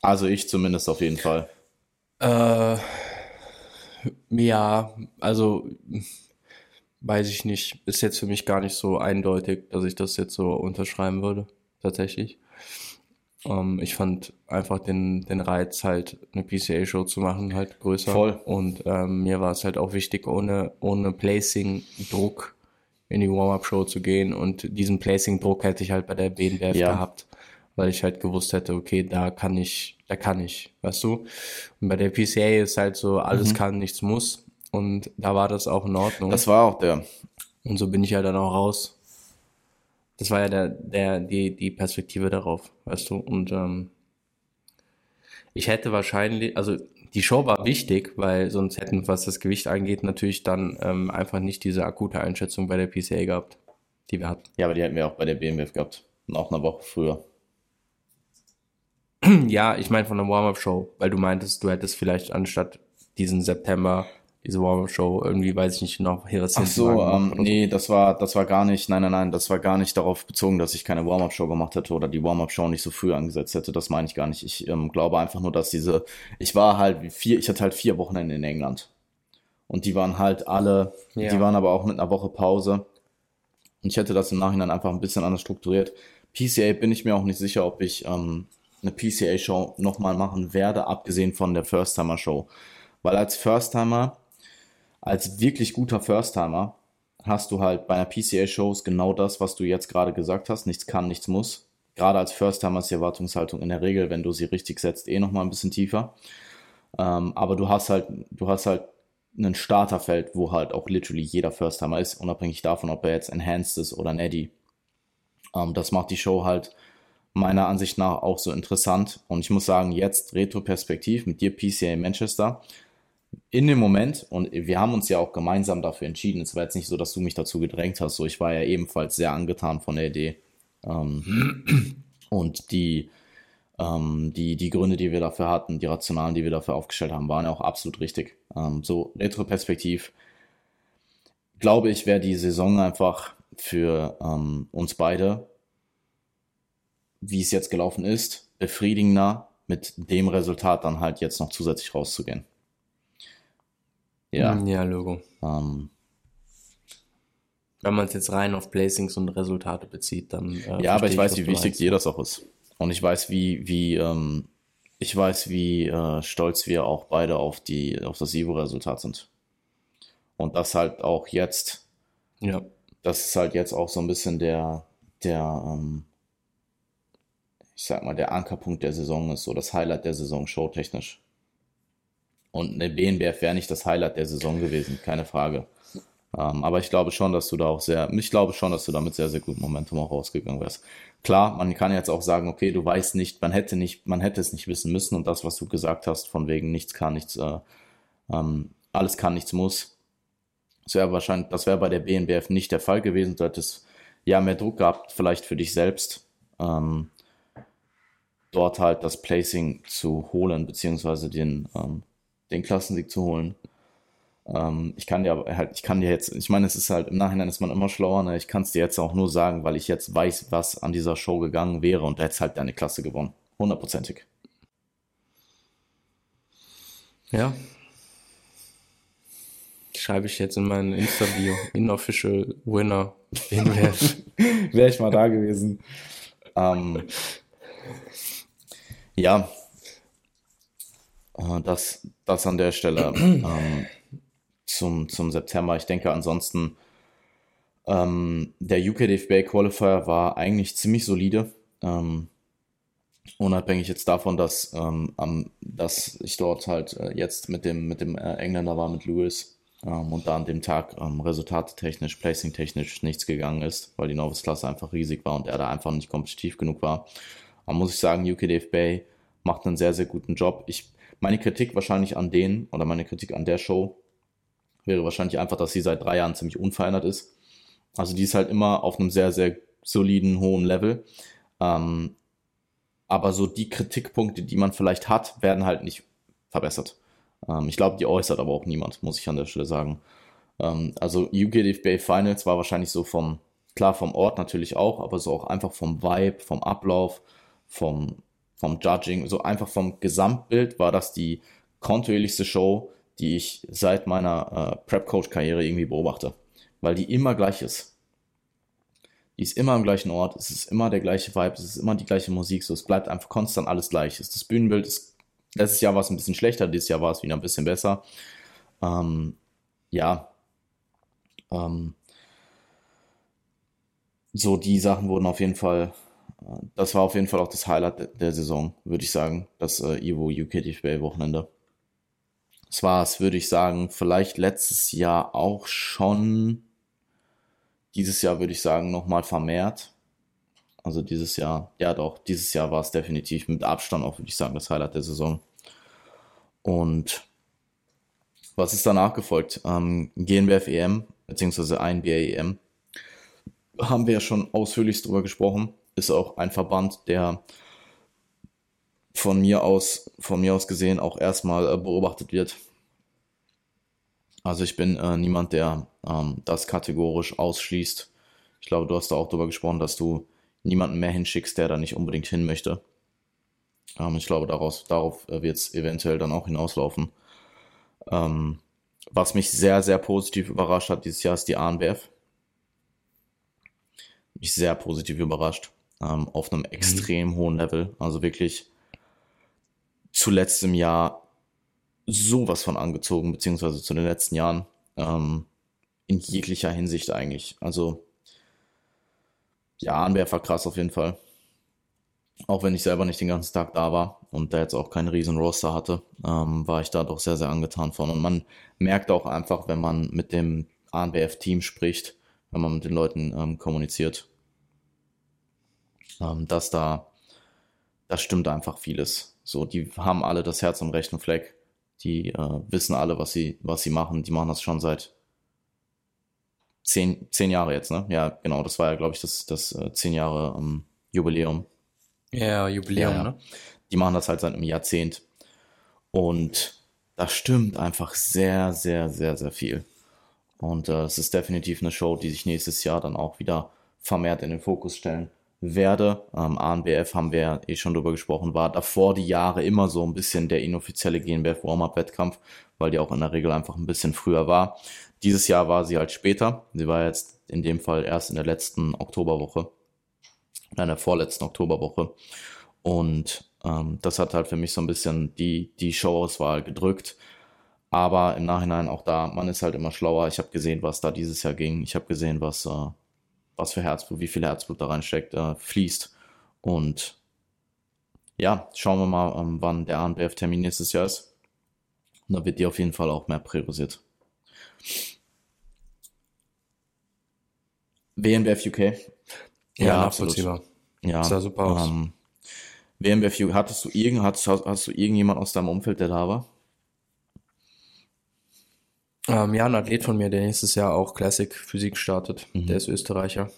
Also ich zumindest auf jeden Fall. Äh, ja, also weiß ich nicht. Ist jetzt für mich gar nicht so eindeutig, dass ich das jetzt so unterschreiben würde, tatsächlich. Ähm, ich fand einfach den, den Reiz, halt eine PCA-Show zu machen, halt größer. Voll. Und ähm, mir war es halt auch wichtig, ohne, ohne Placing-Druck in die Warm-Up-Show zu gehen. Und diesen Placing-Druck hätte ich halt bei der BNBF ja. gehabt weil ich halt gewusst hätte, okay, da kann ich, da kann ich, weißt du? Und bei der PCA ist halt so, alles mhm. kann, nichts muss. Und da war das auch in Ordnung. Das war auch der. Und so bin ich ja dann auch raus. Das war ja der, der, die, die Perspektive darauf, weißt du? Und ähm, ich hätte wahrscheinlich, also die Show war wichtig, weil sonst hätten, was das Gewicht angeht, natürlich dann ähm, einfach nicht diese akute Einschätzung bei der PCA gehabt, die wir hatten. Ja, aber die hätten wir auch bei der BMWF gehabt. Und auch eine Woche früher. Ja, ich meine von der Warm-Up-Show, weil du meintest, du hättest vielleicht anstatt diesen September diese Warm-Up-Show irgendwie, weiß ich nicht, noch Heres Ach so, ähm, nee, das war, das war gar nicht, nein, nein, nein, das war gar nicht darauf bezogen, dass ich keine Warm-Up-Show gemacht hätte oder die Warm-Up-Show nicht so früh angesetzt hätte, das meine ich gar nicht. Ich ähm, glaube einfach nur, dass diese, ich war halt vier, ich hatte halt vier Wochenende in England. Und die waren halt alle, ja. die waren aber auch mit einer Woche Pause. Und ich hätte das im Nachhinein einfach ein bisschen anders strukturiert. PCA bin ich mir auch nicht sicher, ob ich ähm, eine PCA-Show nochmal machen werde, abgesehen von der First-Timer-Show. Weil als First-Timer, als wirklich guter First-Timer, hast du halt bei einer PCA-Show genau das, was du jetzt gerade gesagt hast. Nichts kann, nichts muss. Gerade als First-Timer ist die Erwartungshaltung in der Regel, wenn du sie richtig setzt, eh nochmal ein bisschen tiefer. Ähm, aber du hast halt, du hast halt ein Starterfeld, wo halt auch literally jeder First-Timer ist, unabhängig davon, ob er jetzt Enhanced ist oder Neddy. Ähm, das macht die Show halt meiner Ansicht nach auch so interessant. Und ich muss sagen, jetzt Retro-Perspektiv mit dir PCA Manchester. In dem Moment, und wir haben uns ja auch gemeinsam dafür entschieden, es war jetzt nicht so, dass du mich dazu gedrängt hast, so ich war ja ebenfalls sehr angetan von der Idee. Ähm, und die, ähm, die, die Gründe, die wir dafür hatten, die Rationalen, die wir dafür aufgestellt haben, waren ja auch absolut richtig. Ähm, so Retro-Perspektiv, glaube ich, wäre die Saison einfach für ähm, uns beide wie es jetzt gelaufen ist, befriedigender mit dem Resultat dann halt jetzt noch zusätzlich rauszugehen. Ja. Ja, Logo. Ähm, Wenn man es jetzt rein auf Placings und Resultate bezieht, dann. Äh, ja, aber ich weiß, wie wichtig dir das auch ist. Und ich weiß, wie, wie, ähm, ich weiß, wie äh, stolz wir auch beide auf die, auf das Ivo-Resultat sind. Und das halt auch jetzt. Ja. Das ist halt jetzt auch so ein bisschen der, der, ähm, ich sag mal, der Ankerpunkt der Saison ist, so das Highlight der Saison, showtechnisch. Und eine BNBF wäre nicht das Highlight der Saison gewesen, keine Frage. Ähm, aber ich glaube schon, dass du da auch sehr, ich glaube schon, dass du damit sehr, sehr gut Momentum auch rausgegangen wärst. Klar, man kann jetzt auch sagen, okay, du weißt nicht, man hätte nicht, man hätte es nicht wissen müssen und das, was du gesagt hast, von wegen nichts kann, nichts, äh, ähm, alles kann, nichts muss. Das wäre wahrscheinlich, das wäre bei der BNBF nicht der Fall gewesen. Du hättest ja mehr Druck gehabt, vielleicht für dich selbst. Ähm, dort halt das Placing zu holen, beziehungsweise den, ähm, den Klassensieg zu holen. Ähm, ich kann dir aber halt, ich kann dir jetzt, ich meine, es ist halt, im Nachhinein ist man immer schlauer, ne? ich kann es dir jetzt auch nur sagen, weil ich jetzt weiß, was an dieser Show gegangen wäre und da hätte halt deine Klasse gewonnen. Hundertprozentig. Ja. Schreibe ich jetzt in mein Insta-Bio. Inofficial Winner. Wäre ich mal da gewesen. Ähm, ja. Äh, das, das an der Stelle ähm, zum, zum September. Ich denke ansonsten, ähm, der UK DFB Qualifier war eigentlich ziemlich solide. Ähm, unabhängig jetzt davon, dass, ähm, am, dass ich dort halt äh, jetzt mit dem, mit dem äh, Engländer war, mit Lewis, ähm, und da an dem Tag ähm, resultatetechnisch, placing-technisch nichts gegangen ist, weil die Novice-Klasse einfach riesig war und er da einfach nicht kompetitiv genug war. Aber muss ich sagen, UKDF Bay macht einen sehr, sehr guten Job. Ich, meine Kritik wahrscheinlich an denen oder meine Kritik an der Show wäre wahrscheinlich einfach, dass sie seit drei Jahren ziemlich unverändert ist. Also die ist halt immer auf einem sehr, sehr soliden, hohen Level. Ähm, aber so die Kritikpunkte, die man vielleicht hat, werden halt nicht verbessert. Ähm, ich glaube, die äußert aber auch niemand, muss ich an der Stelle sagen. Ähm, also UKDFBA Finals war wahrscheinlich so vom, klar vom Ort natürlich auch, aber so auch einfach vom Vibe, vom Ablauf, vom, vom Judging, so einfach vom Gesamtbild war das die kontinuierlichste Show, die ich seit meiner äh, Prep-Coach-Karriere irgendwie beobachte. Weil die immer gleich ist. Die ist immer am gleichen Ort, es ist immer der gleiche Vibe, es ist immer die gleiche Musik, so es bleibt einfach konstant alles gleich. Das Bühnenbild ist Letztes Jahr war es ein bisschen schlechter, dieses Jahr war es wieder ein bisschen besser. Ähm, ja. Ähm, so, die Sachen wurden auf jeden Fall, das war auf jeden Fall auch das Highlight der Saison, würde ich sagen, das äh, Evo UK DFB Wochenende. Es war es, würde ich sagen, vielleicht letztes Jahr auch schon, dieses Jahr würde ich sagen, nochmal vermehrt. Also dieses Jahr, ja doch, dieses Jahr war es definitiv mit Abstand auch, würde ich sagen, das Highlight der Saison. Und was ist danach gefolgt? Ähm, GNBF EM, beziehungsweise INBA EM, haben wir ja schon ausführlich drüber gesprochen. Ist auch ein Verband, der von mir aus, von mir aus gesehen auch erstmal äh, beobachtet wird. Also ich bin äh, niemand, der ähm, das kategorisch ausschließt. Ich glaube, du hast da auch darüber gesprochen, dass du niemanden mehr hinschickst, der da nicht unbedingt hin möchte. Ähm, ich glaube, daraus, darauf äh, wird es eventuell dann auch hinauslaufen. Ähm, was mich sehr, sehr positiv überrascht hat dieses Jahr ist die ANBF. Mich sehr positiv überrascht. Ähm, auf einem mhm. extrem hohen Level. Also wirklich zuletzt im Jahr sowas von angezogen, beziehungsweise zu den letzten Jahren. Ähm, in jeglicher Hinsicht eigentlich. Also ja, Anwerfer krass auf jeden Fall. Auch wenn ich selber nicht den ganzen Tag da war und da jetzt auch keinen riesen Roster hatte, ähm, war ich da doch sehr, sehr angetan von. Und man merkt auch einfach, wenn man mit dem ANBF-Team spricht, wenn man mit den Leuten ähm, kommuniziert, ähm, dass da, das stimmt einfach vieles. So, die haben alle das Herz am rechten Fleck. Die äh, wissen alle, was sie, was sie machen. Die machen das schon seit zehn, zehn Jahre jetzt, ne? Ja, genau, das war ja, glaube ich, das, das äh, zehn Jahre ähm, Jubiläum. Ja, Jubiläum, ja, ne? Die machen das halt seit einem Jahrzehnt. Und das stimmt einfach sehr, sehr, sehr, sehr viel. Und äh, es ist definitiv eine Show, die sich nächstes Jahr dann auch wieder vermehrt in den Fokus stellen werde. Ähm, ANBF haben wir ja eh schon drüber gesprochen, war davor die Jahre immer so ein bisschen der inoffizielle GNBF Warm-Up-Wettkampf, weil die auch in der Regel einfach ein bisschen früher war. Dieses Jahr war sie halt später. Sie war jetzt in dem Fall erst in der letzten Oktoberwoche, in der vorletzten Oktoberwoche. Und ähm, das hat halt für mich so ein bisschen die, die Showauswahl gedrückt. Aber im Nachhinein auch da, man ist halt immer schlauer. Ich habe gesehen, was da dieses Jahr ging. Ich habe gesehen, was, äh, was für Herzblut, wie viel Herzblut da reinsteckt, äh, fließt. Und ja, schauen wir mal, ähm, wann der ANBF-Termin nächstes Jahr ist. Und da wird die auf jeden Fall auch mehr priorisiert. WNBF UK. Ja, ja absolut. Ja, sah super aus. Ähm, WNBF UK, hattest du, irgend, hast, hast du irgendjemand aus deinem Umfeld, der da war? Ähm, ja, ein Athlet von mir, der nächstes Jahr auch Classic Physik startet. Mhm. Der ist Österreicher.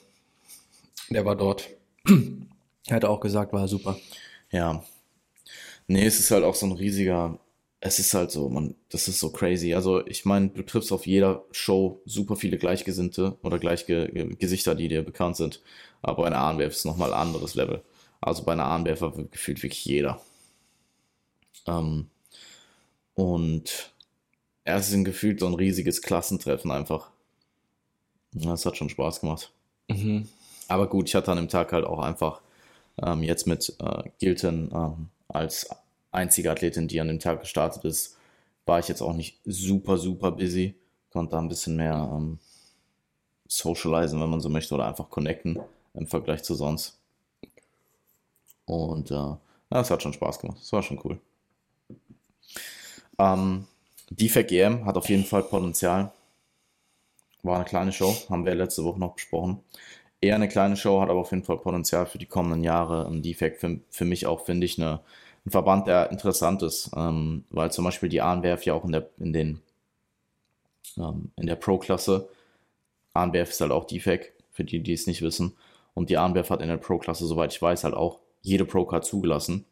Der war dort. er hat auch gesagt, war super. Ja. Nee, es ist halt auch so ein riesiger es ist halt so, man, das ist so crazy. Also ich meine, du triffst auf jeder Show super viele Gleichgesinnte oder Gleichgesichter, die dir bekannt sind. Aber eine ANWF ist nochmal ein anderes Level. Also bei einer war gefühlt wirklich jeder. Ähm, und ja, es ist gefühlt so ein riesiges Klassentreffen einfach. Das hat schon Spaß gemacht. Mhm. Aber gut, ich hatte an dem Tag halt auch einfach ähm, jetzt mit äh, Gilton ähm, als einzige Athletin, die an dem Tag gestartet ist, war ich jetzt auch nicht super, super busy. Konnte da ein bisschen mehr ähm, socialisen, wenn man so möchte, oder einfach connecten im Vergleich zu sonst. Und äh, das hat schon Spaß gemacht. Das war schon cool. Ähm, Defect EM hat auf jeden Fall Potenzial. War eine kleine Show, haben wir letzte Woche noch besprochen. Eher eine kleine Show, hat aber auf jeden Fall Potenzial für die kommenden Jahre. Ein Defect für, für mich auch, finde ich, eine, ein Verband, der interessant ist, ähm, weil zum Beispiel die ANWF ja auch in der, in den, ähm, in der Pro-Klasse, ANWF ist halt auch Defect, für die, die es nicht wissen. Und die ANWF hat in der Pro-Klasse, soweit ich weiß, halt auch jede Pro-Card zugelassen,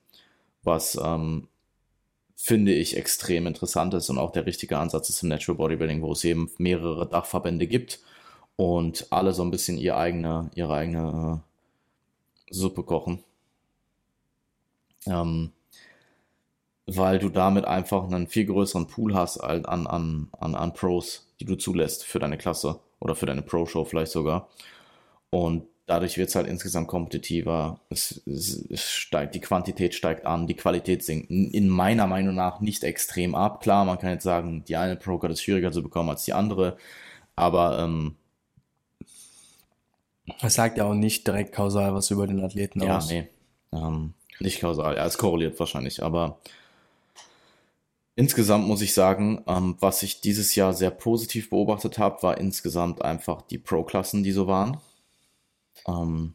was ähm, finde ich extrem interessant ist und auch der richtige Ansatz ist im Natural Bodybuilding, wo es eben mehrere Dachverbände gibt und alle so ein bisschen ihre eigene, ihre eigene äh, Suppe kochen. Ähm, weil du damit einfach einen viel größeren Pool hast an, an, an, an Pros, die du zulässt für deine Klasse oder für deine Pro-Show vielleicht sogar. Und dadurch wird es halt insgesamt kompetitiver. Es, es, es, steigt, die Quantität steigt an, die Qualität sinkt in meiner Meinung nach nicht extrem ab. Klar, man kann jetzt sagen, die eine Pro-Card ist schwieriger zu bekommen als die andere, aber ähm, es sagt ja auch nicht direkt kausal was über den Athleten ja, aus. Ja, nee. Ähm, nicht kausal. Ja, es korreliert wahrscheinlich, aber insgesamt muss ich sagen, ähm, was ich dieses Jahr sehr positiv beobachtet habe, war insgesamt einfach die Pro-Klassen, die so waren. Ähm,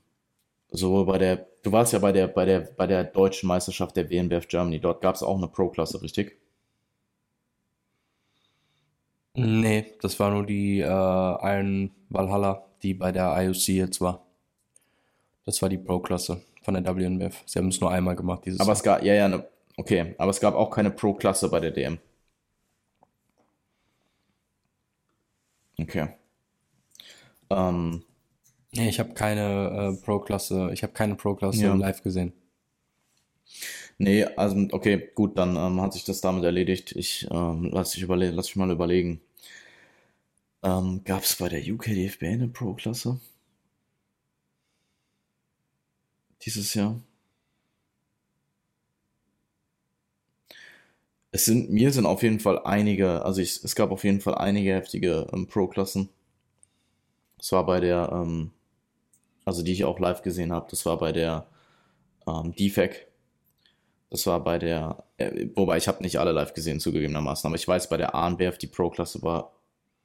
sowohl bei der, du warst ja bei der, bei der, bei der deutschen Meisterschaft der WNBF Germany, dort gab es auch eine Pro-Klasse, richtig? Nee, das war nur die äh, Iron Valhalla, die bei der IOC jetzt war. Das war die Pro-Klasse von der WNBF. Sie haben es nur einmal gemacht dieses Aber Jahr. es gab, ja, ja, ne, okay, aber es gab auch keine Pro-Klasse bei der DM. Okay. Ähm, Nee, ich habe keine äh, Pro-Klasse, ich habe keine Pro-Klasse ja. live gesehen. Nee, also okay, gut, dann ähm, hat sich das damit erledigt. Ich ähm, lass, ich lass mich mal überlegen. Ähm, Gab es bei der UKDFB eine Pro-Klasse? Dieses Jahr? Es sind, mir sind auf jeden Fall einige, also ich, es gab auf jeden Fall einige heftige ähm, Pro-Klassen. Es war bei der ähm, also die ich auch live gesehen habe. Das war bei der ähm, DFAC. Das war bei der, äh, wobei ich habe nicht alle live gesehen, zugegebenermaßen, aber ich weiß, bei der ANBF die Pro-Klasse war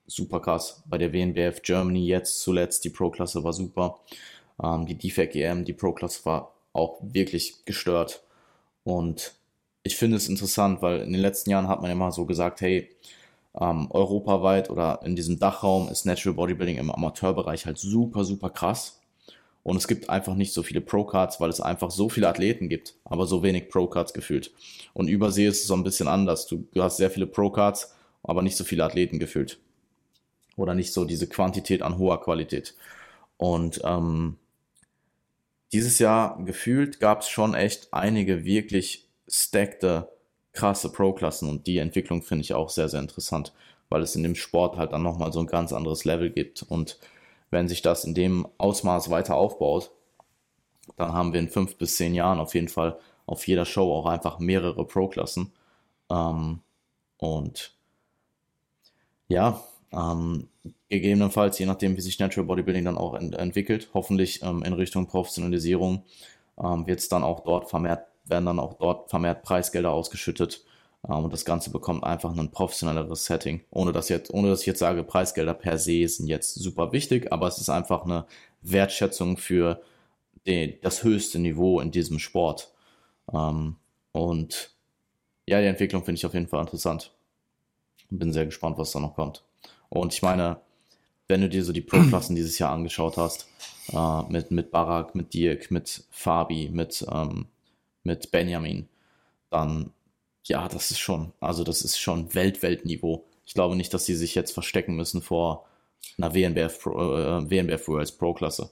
super krass. Bei der WNBF Germany jetzt zuletzt, die Pro-Klasse war super. Ähm, die DFAC EM, die Pro-Klasse war auch wirklich gestört. Und ich finde es interessant, weil in den letzten Jahren hat man immer so gesagt, hey, ähm, europaweit oder in diesem Dachraum ist Natural Bodybuilding im Amateurbereich halt super, super krass. Und es gibt einfach nicht so viele Pro-Cards, weil es einfach so viele Athleten gibt, aber so wenig Pro-Cards gefühlt. Und übersee ist es so ein bisschen anders. Du, du hast sehr viele Pro-Cards, aber nicht so viele Athleten gefühlt. Oder nicht so diese Quantität an hoher Qualität. Und ähm, dieses Jahr gefühlt gab es schon echt einige wirklich stackte, krasse Pro-Klassen. Und die Entwicklung finde ich auch sehr, sehr interessant, weil es in dem Sport halt dann nochmal so ein ganz anderes Level gibt. Und wenn sich das in dem Ausmaß weiter aufbaut, dann haben wir in fünf bis zehn Jahren auf jeden Fall auf jeder Show auch einfach mehrere Pro-Klassen. Ähm, und ja, ähm, gegebenenfalls, je nachdem, wie sich Natural Bodybuilding dann auch ent entwickelt, hoffentlich ähm, in Richtung Professionalisierung, ähm, wird es dann auch dort vermehrt, werden dann auch dort vermehrt Preisgelder ausgeschüttet und das Ganze bekommt einfach ein professionelleres Setting. Ohne dass, jetzt, ohne dass ich jetzt sage, Preisgelder per se sind jetzt super wichtig, aber es ist einfach eine Wertschätzung für den, das höchste Niveau in diesem Sport. Ähm, und ja, die Entwicklung finde ich auf jeden Fall interessant. Bin sehr gespannt, was da noch kommt. Und ich meine, wenn du dir so die Pro-Klassen dieses Jahr angeschaut hast, äh, mit, mit Barak, mit Dirk, mit Fabi, mit, ähm, mit Benjamin, dann ja, das ist schon, also das ist schon Welt-Weltniveau. Ich glaube nicht, dass sie sich jetzt verstecken müssen vor einer WNBF, Pro, äh, WNBF Worlds Pro-Klasse.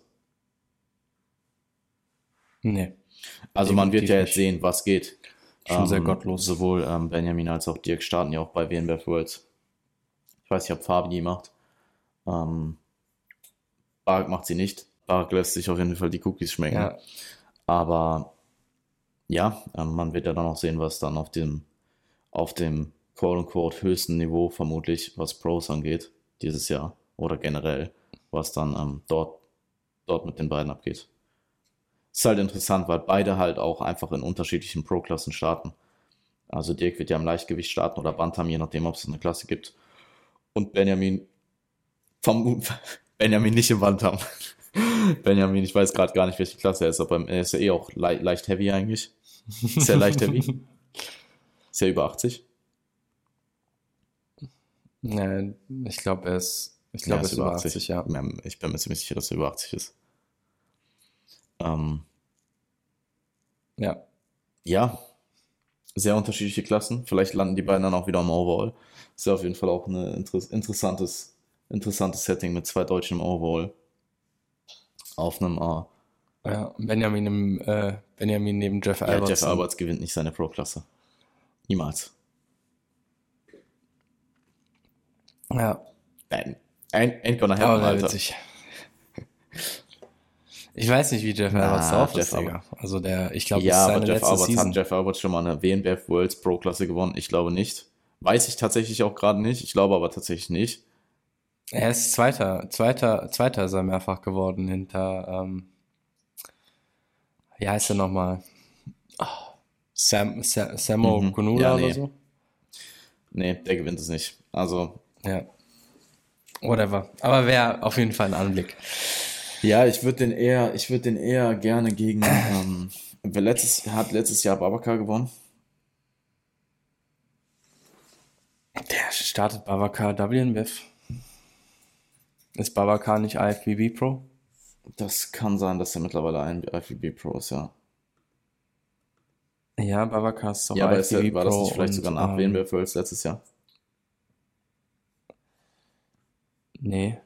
Nee. Also man wird ja jetzt sehen, was geht. Schon ähm, sehr gottlos. Sowohl ähm, Benjamin als auch Dirk starten ja auch bei WNBF Worlds. Ich weiß nicht, ob Fabi macht. Ähm, Bark macht sie nicht. Bark lässt sich auf jeden Fall die Cookies schmecken. Ja. Aber ja, ähm, man wird ja dann auch sehen, was dann auf dem, auf dem quote-unquote höchsten Niveau vermutlich, was Pros angeht, dieses Jahr oder generell, was dann ähm, dort, dort mit den beiden abgeht. Ist halt interessant, weil beide halt auch einfach in unterschiedlichen Pro-Klassen starten. Also Dirk wird ja im Leichtgewicht starten oder Bantam, je nachdem, ob es eine Klasse gibt. Und Benjamin, vom, Benjamin nicht im Bantam. Benjamin, ich weiß gerade gar nicht, welche Klasse er ist, aber er ist ja eh auch le leicht heavy eigentlich. Sehr leicht heavy. Ist ja über 80. Ja, ich glaube, er ist, ich glaube, ja, er ist über 80, 80, ja. Ich bin mir ziemlich sicher, dass er über 80 ist. Ähm, ja. Ja. Sehr unterschiedliche Klassen. Vielleicht landen die beiden dann auch wieder im Overall. Ist ja auf jeden Fall auch ein inter interessantes, interessantes Setting mit zwei Deutschen im Overall. Auf einem A. Ja, Benjamin, im, äh, Benjamin neben Jeff Alberts. Ja, Jeff Alberts gewinnt nicht seine Pro-Klasse. Niemals. Ja. Ain't, ain't gonna happen, oh, Alter. Witzig. Ich weiß nicht, wie Jeff Alberts drauf ist, Digga. Also der, ich glaube, ja, aber Jeff Alberts Season. hat Jeff Alberts schon mal eine WNBF Worlds Pro-Klasse gewonnen? Ich glaube nicht. Weiß ich tatsächlich auch gerade nicht. Ich glaube aber tatsächlich nicht. Er ist Zweiter, Zweiter, Zweiter ist er mehrfach geworden hinter, ähm, wie heißt er nochmal? Oh, Sam, Sam, Samo mhm. Konula ja, nee. oder so? Nee, der gewinnt es nicht. Also. Ja. Whatever. Aber wäre auf jeden Fall ein Anblick. Ja, ich würde den eher, ich würde den eher gerne gegen, ähm, letztes, hat letztes Jahr Babaka gewonnen. Der startet Babaka WNBF. Ist Babaka nicht IFBB Pro? Das kann sein, dass er mittlerweile ein IFBB Pro ist, ja. Ja, Babaka ist doch Ja, aber ist er, war das nicht vielleicht sogar nach ähm, WNBF Worlds letztes Jahr? Nee.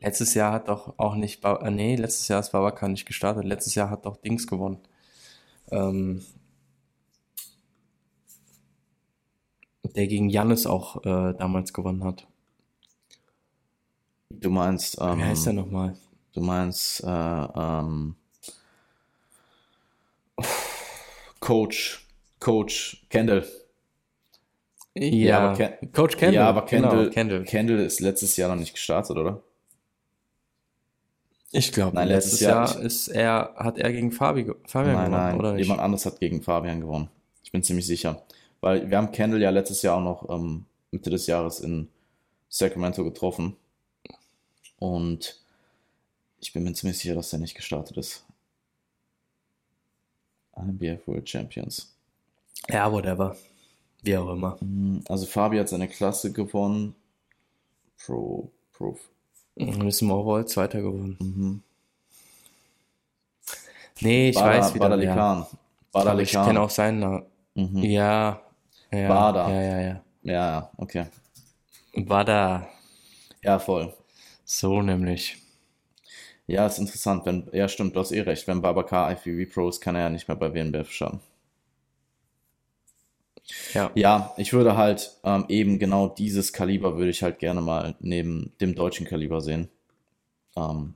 Letztes Jahr hat doch auch nicht, ba äh, nee, letztes Jahr ist Babaka nicht gestartet. Letztes Jahr hat doch Dings gewonnen. Ähm, der gegen Jannis auch äh, damals gewonnen hat. Du meinst, ähm, Wie heißt der nochmal? Du meinst, äh, ähm, Coach, Coach Kendall. Ja, ja aber Ken Coach Kendall. Ja, aber Kendall, genau, Kendall. Kendall ist letztes Jahr noch nicht gestartet, oder? Ich glaube, nein, letztes, letztes Jahr, Jahr ist er, hat er gegen Fabi, Fabian nein, gewonnen, nein, oder nicht? Jemand anderes hat gegen Fabian gewonnen. Ich bin ziemlich sicher. Weil wir haben Kendall ja letztes Jahr auch noch ähm, Mitte des Jahres in Sacramento getroffen. Und ich bin mir ziemlich sicher, dass er nicht gestartet ist. IBF World Champions. Ja, whatever. Wie auch immer. Mm, also Fabi hat seine Klasse gewonnen. Pro, Pro, Miss Morwold, Zweiter geworden. Mhm. Nee, ich Bada, weiß wieder. Badalikan. Badalikan. Ich kenne auch seinen Namen. Mhm. Ja. ja. Bada. Ja, ja, ja. Ja, okay. Bada. Ja, voll. So nämlich. Ja, ist interessant. Wenn, ja, stimmt, du hast eh recht. Wenn Babacar IFBB Pro ist, kann er ja nicht mehr bei WNBF schauen. Ja. ja, ich würde halt ähm, eben genau dieses Kaliber würde ich halt gerne mal neben dem deutschen Kaliber sehen. Ähm,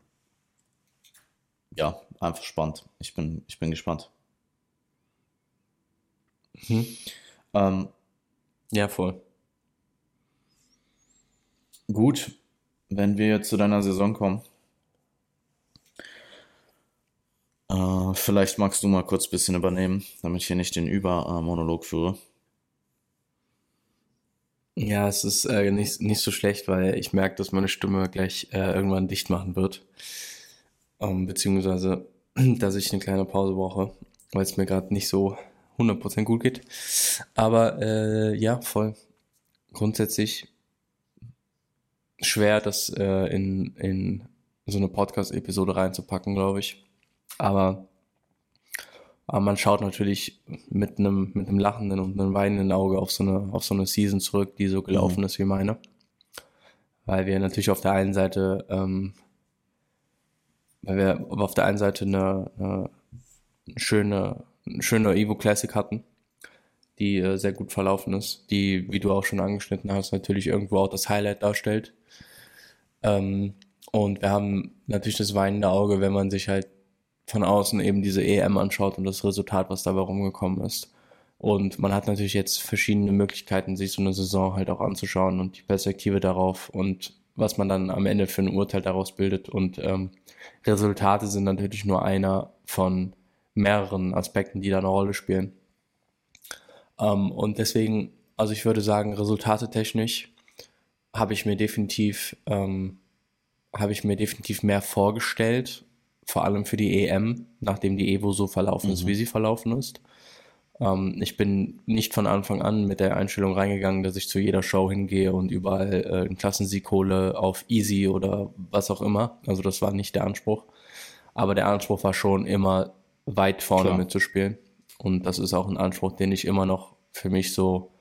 ja, einfach spannend. Ich bin, ich bin gespannt. Mhm. Ähm, ja, voll. Gut, wenn wir jetzt zu deiner Saison kommen. Äh, vielleicht magst du mal kurz ein bisschen übernehmen, damit ich hier nicht den Übermonolog führe. Ja, es ist äh, nicht, nicht so schlecht, weil ich merke, dass meine Stimme gleich äh, irgendwann dicht machen wird. Ähm, beziehungsweise, dass ich eine kleine Pause brauche, weil es mir gerade nicht so 100% gut geht. Aber äh, ja, voll. Grundsätzlich schwer, das äh, in, in so eine Podcast-Episode reinzupacken, glaube ich. Aber aber man schaut natürlich mit einem, mit einem lachenden und einem weinenden Auge auf so eine, auf so eine Season zurück, die so gelaufen mhm. ist wie meine. Weil wir natürlich auf der einen Seite, ähm, weil wir auf der einen Seite eine, eine, schöne, schöne Evo Classic hatten, die äh, sehr gut verlaufen ist, die, wie du auch schon angeschnitten hast, natürlich irgendwo auch das Highlight darstellt. Ähm, und wir haben natürlich das weinende Auge, wenn man sich halt von außen eben diese EM anschaut und das Resultat, was dabei rumgekommen ist. Und man hat natürlich jetzt verschiedene Möglichkeiten, sich so eine Saison halt auch anzuschauen und die Perspektive darauf und was man dann am Ende für ein Urteil daraus bildet. Und ähm, Resultate sind natürlich nur einer von mehreren Aspekten, die da eine Rolle spielen. Ähm, und deswegen, also ich würde sagen, resultate technisch habe ich mir definitiv, ähm, habe ich mir definitiv mehr vorgestellt, vor allem für die EM, nachdem die Evo so verlaufen mhm. ist, wie sie verlaufen ist. Ähm, ich bin nicht von Anfang an mit der Einstellung reingegangen, dass ich zu jeder Show hingehe und überall äh, einen Klassensieg hole auf Easy oder was auch immer. Also das war nicht der Anspruch. Aber der Anspruch war schon immer weit vorne Klar. mitzuspielen. Und das ist auch ein Anspruch, den ich immer noch für mich so,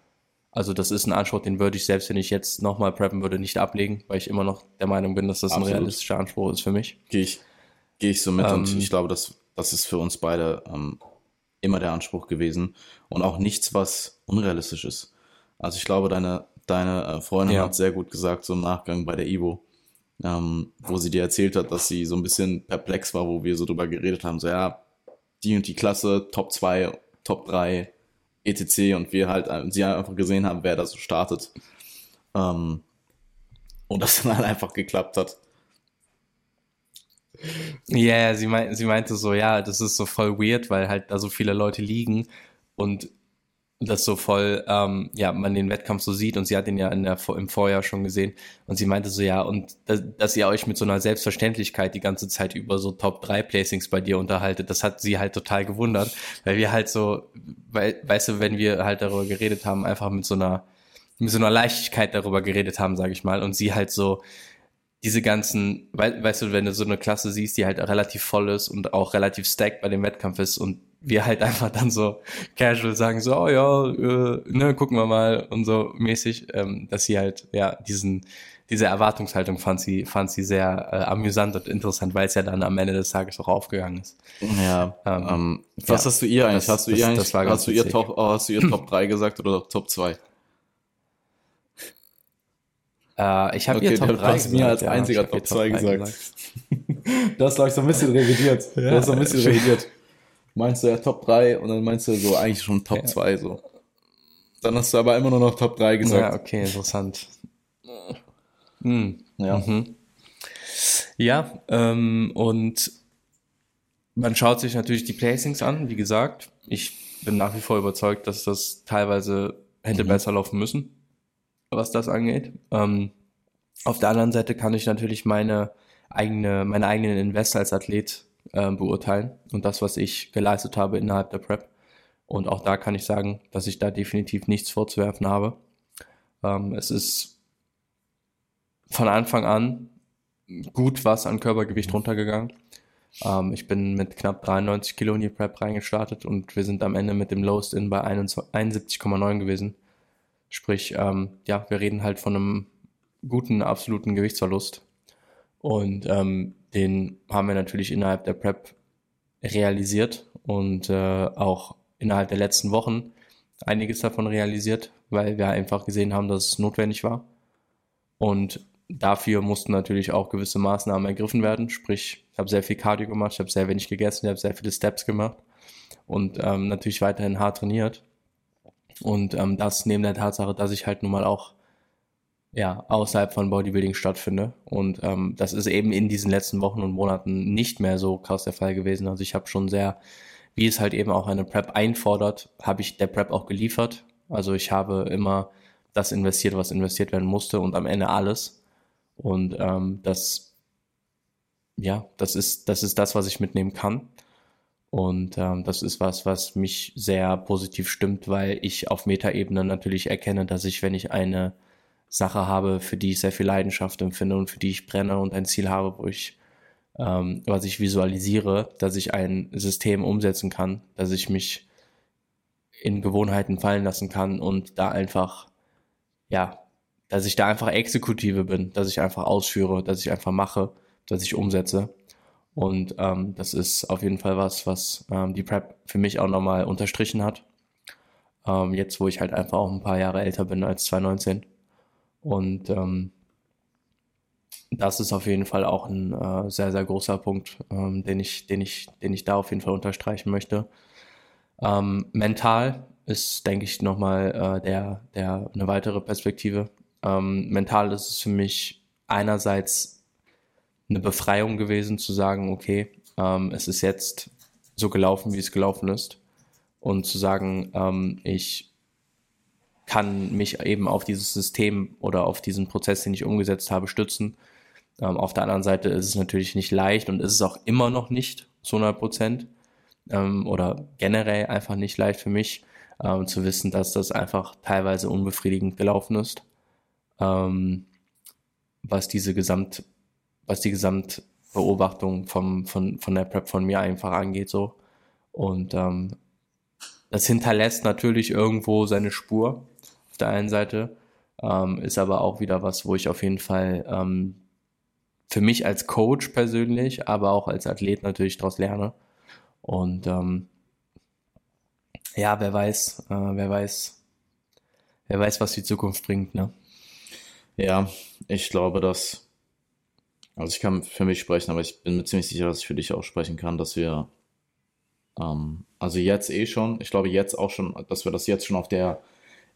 also das ist ein Anspruch, den würde ich selbst, wenn ich jetzt nochmal preppen würde, nicht ablegen, weil ich immer noch der Meinung bin, dass das Absolut. ein realistischer Anspruch ist für mich. Gehe ich, gehe ich so mit ähm, und ich glaube, dass das ist für uns beide ähm, immer der Anspruch gewesen und auch nichts, was unrealistisch ist. Also ich glaube, deine, deine äh, Freundin ja. hat sehr gut gesagt, so im Nachgang bei der Ivo, ähm, wo sie dir erzählt hat, dass sie so ein bisschen perplex war, wo wir so drüber geredet haben, so ja, die und die Klasse, Top 2, Top 3, etc. und wir halt, äh, sie einfach gesehen haben, wer da so startet. Ähm, und das dann halt einfach geklappt hat. Ja, yeah, sie, meint, sie meinte so, ja, das ist so voll weird, weil halt da so viele Leute liegen und das so voll, ähm, ja, man den Wettkampf so sieht und sie hat ihn ja in der, im Vorjahr schon gesehen und sie meinte so, ja, und dass, dass ihr euch mit so einer Selbstverständlichkeit die ganze Zeit über so Top 3 Placings bei dir unterhaltet, das hat sie halt total gewundert, weil wir halt so, weil, weißt du, wenn wir halt darüber geredet haben, einfach mit so einer, mit so einer Leichtigkeit darüber geredet haben, sage ich mal, und sie halt so, diese ganzen, weißt du, wenn du so eine Klasse siehst, die halt relativ voll ist und auch relativ stacked bei dem Wettkampf ist und wir halt einfach dann so casual sagen, so, oh ja, äh, ne, gucken wir mal und so mäßig, ähm, dass sie halt, ja, diesen, diese Erwartungshaltung fand sie, fand sie sehr äh, amüsant und interessant, weil es ja dann am Ende des Tages auch aufgegangen ist. Ja. Ähm, ähm, was ja, hast du ihr eigentlich? Das, hast du ihr eigentlich, hast du ihr Top, oh, hast du ihr Top 3 gesagt oder Top 2? Äh, ich habe okay, ihr Top 3 gesagt. mir als einziger ja, Top 2 gesagt. gesagt. das glaube ich so ein bisschen revidiert. Ja, das ist so ein bisschen revidiert. Meinst du ja Top 3 und dann meinst du so eigentlich schon Top ja. 2 so. Dann hast du aber immer nur noch Top 3 gesagt. Ja, okay, interessant. Hm. Ja. Mhm. Ja, ähm, und man schaut sich natürlich die Placings an, wie gesagt. Ich bin nach wie vor überzeugt, dass das teilweise hätte mhm. besser laufen müssen was das angeht. Ähm, auf der anderen Seite kann ich natürlich meine eigene, meine eigenen Invest als Athlet äh, beurteilen und das, was ich geleistet habe innerhalb der Prep. Und auch da kann ich sagen, dass ich da definitiv nichts vorzuwerfen habe. Ähm, es ist von Anfang an gut was an Körpergewicht runtergegangen. Ähm, ich bin mit knapp 93 Kilo in die Prep reingestartet und wir sind am Ende mit dem Lowest In bei 71,9 gewesen. Sprich, ähm, ja, wir reden halt von einem guten absoluten Gewichtsverlust. Und ähm, den haben wir natürlich innerhalb der Prep realisiert und äh, auch innerhalb der letzten Wochen einiges davon realisiert, weil wir einfach gesehen haben, dass es notwendig war. Und dafür mussten natürlich auch gewisse Maßnahmen ergriffen werden. Sprich, ich habe sehr viel Cardio gemacht, ich habe sehr wenig gegessen, ich habe sehr viele Steps gemacht und ähm, natürlich weiterhin hart trainiert. Und ähm, das neben der Tatsache, dass ich halt nun mal auch ja, außerhalb von Bodybuilding stattfinde. Und ähm, das ist eben in diesen letzten Wochen und Monaten nicht mehr so krass der Fall gewesen. Also ich habe schon sehr, wie es halt eben auch eine Prep einfordert, habe ich der Prep auch geliefert. Also ich habe immer das investiert, was investiert werden musste und am Ende alles. Und ähm, das, ja, das ist, das ist das, was ich mitnehmen kann. Und ähm, das ist was, was mich sehr positiv stimmt, weil ich auf Metaebene natürlich erkenne, dass ich, wenn ich eine Sache habe, für die ich sehr viel Leidenschaft empfinde und für die ich brenne und ein Ziel habe, wo ich, ähm, was ich visualisiere, dass ich ein System umsetzen kann, dass ich mich in Gewohnheiten fallen lassen kann und da einfach, ja, dass ich da einfach Exekutive bin, dass ich einfach ausführe, dass ich einfach mache, dass ich umsetze Und ähm, das ist auf jeden Fall was, was ähm, die Prep für mich auch nochmal unterstrichen hat. Ähm, jetzt, wo ich halt einfach auch ein paar Jahre älter bin als 2019. Und ähm, das ist auf jeden Fall auch ein äh, sehr, sehr großer Punkt, ähm, den, ich, den, ich, den ich da auf jeden Fall unterstreichen möchte. Ähm, mental ist, denke ich, nochmal äh, der, der, eine weitere Perspektive. Ähm, mental ist es für mich einerseits eine Befreiung gewesen, zu sagen, okay, ähm, es ist jetzt so gelaufen, wie es gelaufen ist. Und zu sagen, ähm, ich kann mich eben auf dieses System oder auf diesen Prozess, den ich umgesetzt habe, stützen. Ähm, auf der anderen Seite ist es natürlich nicht leicht und ist es auch immer noch nicht zu 100 Prozent ähm, oder generell einfach nicht leicht für mich ähm, zu wissen, dass das einfach teilweise unbefriedigend gelaufen ist, ähm, was diese Gesamt, was die Gesamtbeobachtung vom, von, von der Prep von mir einfach angeht so und ähm, das hinterlässt natürlich irgendwo seine Spur auf der einen Seite, ähm, ist aber auch wieder was, wo ich auf jeden Fall ähm, für mich als Coach persönlich, aber auch als Athlet natürlich daraus lerne. Und ähm, ja, wer weiß, äh, wer weiß, wer weiß, was die Zukunft bringt, ne? Ja, ich glaube, dass, also ich kann für mich sprechen, aber ich bin mir ziemlich sicher, dass ich für dich auch sprechen kann, dass wir, ähm, also jetzt eh schon, ich glaube jetzt auch schon, dass wir das jetzt schon auf der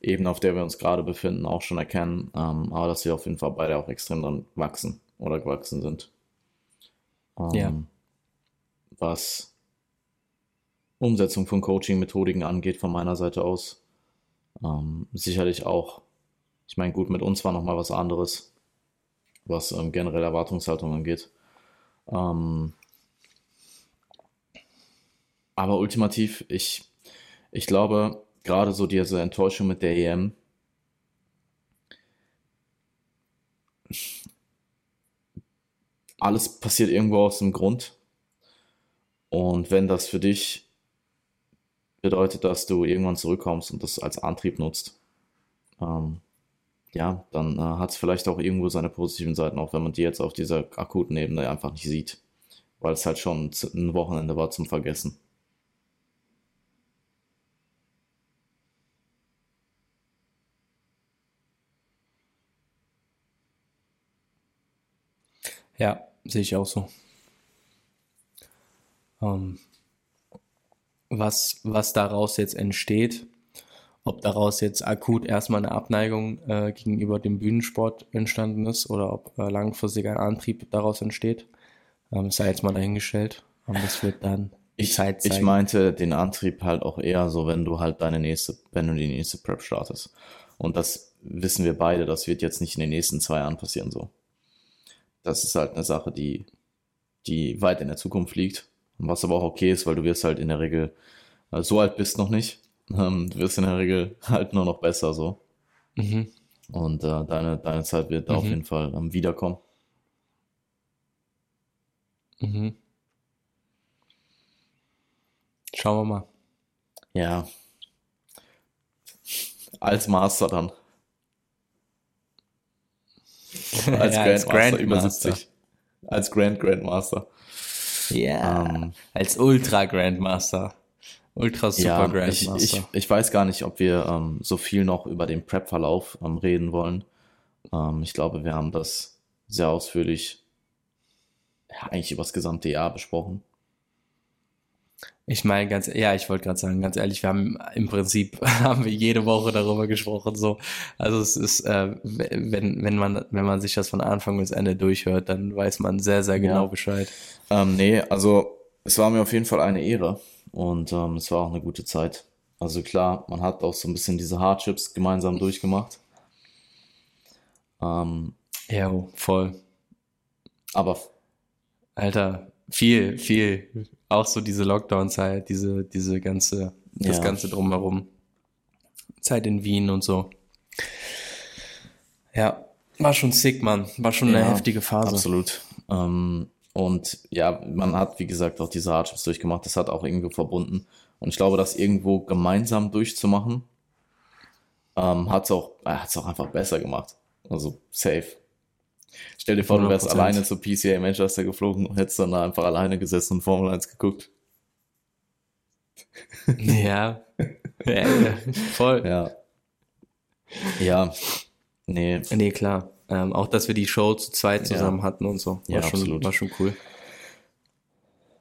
Ebene, auf der wir uns gerade befinden, auch schon erkennen, ähm, aber dass wir auf jeden Fall beide auch extrem dran wachsen oder gewachsen sind. Ähm, ja. Was Umsetzung von Coaching-Methodiken angeht, von meiner Seite aus. Ähm, sicherlich auch, ich meine, gut, mit uns war nochmal was anderes, was ähm, generell Erwartungshaltung angeht. Ähm, aber ultimativ, ich, ich glaube, gerade so diese Enttäuschung mit der EM, alles passiert irgendwo aus dem Grund. Und wenn das für dich bedeutet, dass du irgendwann zurückkommst und das als Antrieb nutzt, ähm, ja, dann äh, hat es vielleicht auch irgendwo seine positiven Seiten, auch wenn man die jetzt auf dieser akuten Ebene einfach nicht sieht. Weil es halt schon ein Wochenende war zum Vergessen. Ja, Sehe ich auch so. Ähm, was, was daraus jetzt entsteht, ob daraus jetzt akut erstmal eine Abneigung äh, gegenüber dem Bühnensport entstanden ist oder ob äh, langfristig ein Antrieb daraus entsteht, ähm, sei jetzt mal dahingestellt. Aber das wird dann die ich, Zeit zeigen. Ich meinte den Antrieb halt auch eher so, wenn du halt deine nächste, wenn du die nächste Prep startest. Und das wissen wir beide, das wird jetzt nicht in den nächsten zwei Jahren passieren so das ist halt eine Sache, die, die weit in der Zukunft liegt. Was aber auch okay ist, weil du wirst halt in der Regel, also so alt bist noch nicht, ähm, du wirst in der Regel halt nur noch besser so. Mhm. Und äh, deine, deine Zeit wird mhm. auf jeden Fall ähm, wiederkommen. Mhm. Schauen wir mal. Ja. Als Master dann. Als ja, Grandmaster als über 70. Als Grand Grandmaster. Ja, ähm, als Ultra Grandmaster. Ultra Super ja, Grandmaster. Ich, ich, ich, weiß gar nicht, ob wir ähm, so viel noch über den Prep-Verlauf ähm, reden wollen. Ähm, ich glaube, wir haben das sehr ausführlich ja, eigentlich über das gesamte Jahr besprochen. Ich meine, ganz, ja, ich wollte gerade sagen, ganz ehrlich, wir haben im Prinzip haben wir jede Woche darüber gesprochen, so. Also es ist, äh, wenn, wenn man, wenn man sich das von Anfang bis Ende durchhört, dann weiß man sehr, sehr genau ja. Bescheid. Ähm, nee, also es war mir auf jeden Fall eine Ehre und ähm, es war auch eine gute Zeit. Also klar, man hat auch so ein bisschen diese Hardships gemeinsam durchgemacht. Ähm, ja, voll. Aber Alter, viel, viel auch so diese Lockdown-Zeit, diese, diese ganze, das ja. Ganze drumherum. Zeit in Wien und so. Ja, war schon sick, Mann. War schon eine ja, heftige Phase. Absolut. Ähm, und ja, man hat, wie gesagt, auch diese Hardships durchgemacht. Das hat auch irgendwo verbunden. Und ich glaube, das irgendwo gemeinsam durchzumachen, ähm, hat es auch, äh, auch einfach besser gemacht. Also safe. Stell dir vor, 100%. du wärst alleine zu PCA Manchester geflogen und hättest dann einfach alleine gesessen und Formel 1 geguckt. Ja. ja, ja voll. Ja. Ja. Nee. Nee, klar. Ähm, auch, dass wir die Show zu zweit zusammen ja. hatten und so. War, ja, schon, absolut. war schon cool.